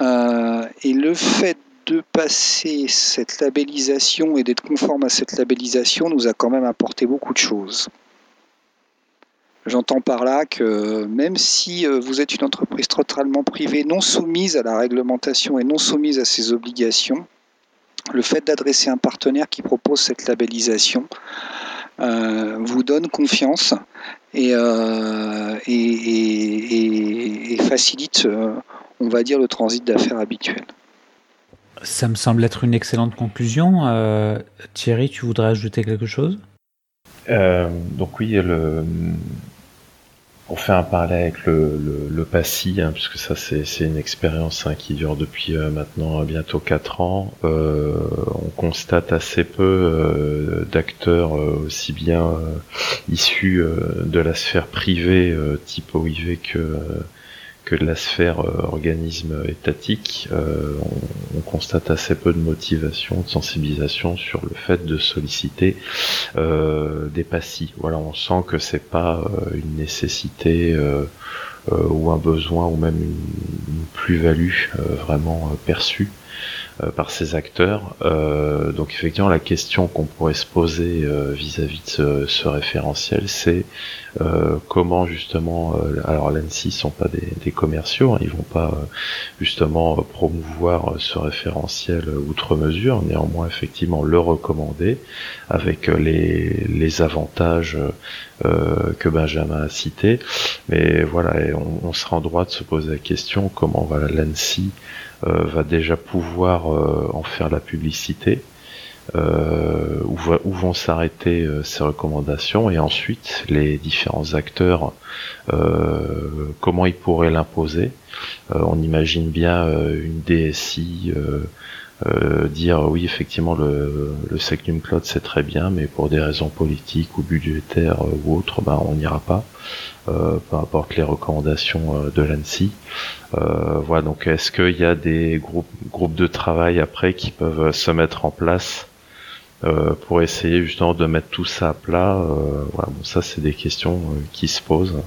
et le fait de passer cette labellisation et d'être conforme à cette labellisation nous a quand même apporté beaucoup de choses. J'entends par là que même si euh, vous êtes une entreprise totalement privée, non soumise à la réglementation et non soumise à ses obligations, le fait d'adresser un partenaire qui propose cette labellisation euh, vous donne confiance et, euh, et facilite, on va dire, le transit d'affaires habituel. Ça me semble être une excellente conclusion. Euh, Thierry, tu voudrais ajouter quelque chose? Euh, Donc oui, le, on fait un parallèle avec le, le, PASSI, hein, puisque ça c'est une expérience hein, qui dure depuis euh, maintenant bientôt 4 ans. on constate assez peu d'acteurs aussi bien issus de la sphère privée type OIV que que de la sphère euh, organisme étatique, euh, on, constate assez peu de motivation, de sensibilisation sur le fait de solliciter euh, des passifs. Voilà, on sent que c'est pas une nécessité ou un besoin ou même une plus-value vraiment perçue par ces acteurs. Euh, donc effectivement, la question qu'on pourrait se poser euh, vis-à-vis de ce, référentiel, c'est comment justement, alors l'ANSI sont pas des, commerciaux, hein, ils vont pas justement promouvoir ce référentiel outre mesure, néanmoins effectivement le recommander avec les, les avantages que Benjamin a cités. Mais voilà, on, on, sera en droit de se poser la question comment va l'ANSI euh, va déjà pouvoir euh, en faire la publicité. Euh, où, vont s'arrêter ces recommandations et ensuite les différents acteurs comment ils pourraient l'imposer on imagine bien une DSI dire oui effectivement le, le Secnum Cloud c'est très bien mais pour des raisons politiques ou budgétaires ou autres ben, on n'ira pas euh, peu importe les recommandations euh, de l'ANSI. Euh, voilà, donc est-ce qu'il y a des groupes, groupes de travail après qui peuvent se mettre en place pour essayer justement de mettre tout ça à plat voilà, bon, ça c'est des questions qui se posent.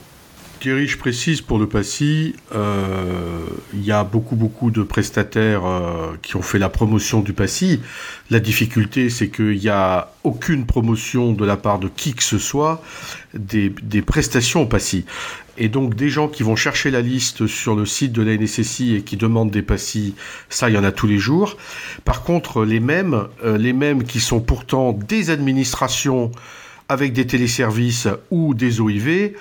Thierry, je précise pour le PASSI, euh, il y a beaucoup beaucoup de prestataires euh, qui ont fait la promotion du PASSI. La difficulté, c'est qu'il n'y a aucune promotion de la part de qui que ce soit des, prestations au PASSI. Et donc des gens qui vont chercher la liste sur le site de la NSSI et qui demandent des PASSI, ça il y en a tous les jours. Par contre, les mêmes, euh, les mêmes qui sont pourtant des administrations avec des téléservices ou des OIV,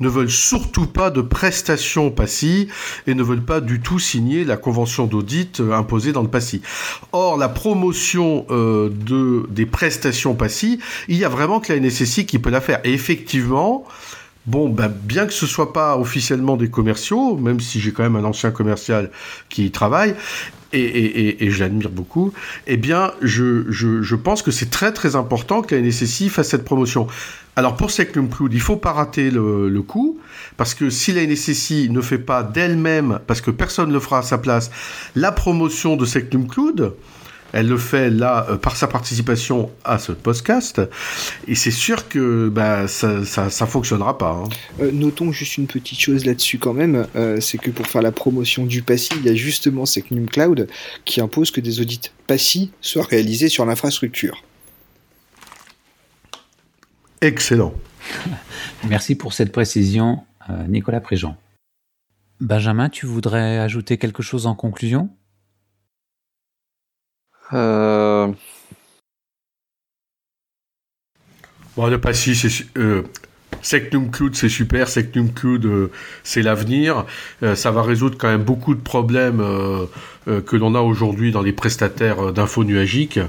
ne veulent surtout pas de prestations PASSI et ne veulent pas du tout signer la convention d'audit euh, imposée dans le PASSI. Or, la promotion euh, de, des prestations PASSI, il y a vraiment que la NSSI qui peut la faire. Et effectivement, Bon, ben, bien que ce soit pas officiellement des commerciaux, même si j'ai quand même un ancien commercial qui y travaille, et, et, et, je l'admire beaucoup, eh bien, je, je, je pense que c'est très très important que la fasse cette promotion. Alors pour Secnum Cloud, il faut pas rater le, le, coup, parce que si la NSSI ne fait pas d'elle-même, parce que personne ne le fera à sa place, la promotion de Secnum Cloud, elle le fait là euh, par sa participation à ce podcast. Et c'est sûr que bah, ça, ça, fonctionnera pas. Hein. Euh, notons juste une petite chose là-dessus quand même. Euh, c'est que pour faire la promotion du PASSI, il y a justement Secnum Cloud qui impose que des audits PASSI soient réalisés sur l'infrastructure. Excellent. Merci pour cette précision, Nicolas Préjean. Benjamin, tu voudrais ajouter quelque chose en conclusion? Euh... Bon, le passif, c'est. Euh, Cloud, c'est super. Secnum Cloud, euh, c'est l'avenir. Euh, ça va résoudre quand même beaucoup de problèmes que l'on a aujourd'hui dans les prestataires d'infos nuagiques.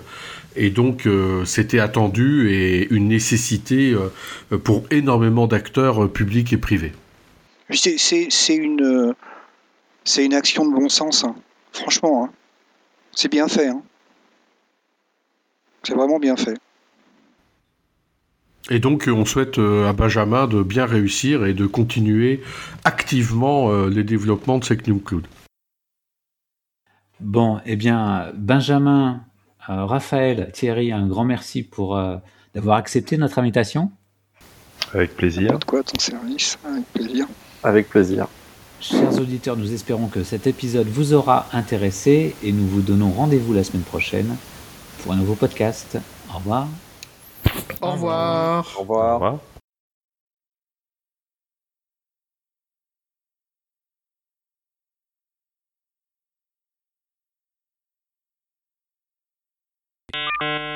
Et donc, c'était attendu et une nécessité pour énormément d'acteurs publics et privés. C'est une, une action de bon sens. Hein. Franchement, hein. c'est bien fait. Hein. C'est vraiment bien fait. Et donc, on souhaite euh, à Benjamin de bien réussir et de continuer activement euh, les développements de Secnum Cloud. Bon, eh bien, Benjamin, euh, Raphaël, Thierry, un grand merci pour d'avoir accepté notre invitation. Avec plaisir. Pas de quoi ton service, avec plaisir. Avec plaisir. Chers auditeurs, nous espérons que cet épisode vous aura intéressé et nous vous donnons rendez-vous la semaine prochaine pour un nouveau podcast. Au revoir. Au revoir. Au revoir. Au revoir. you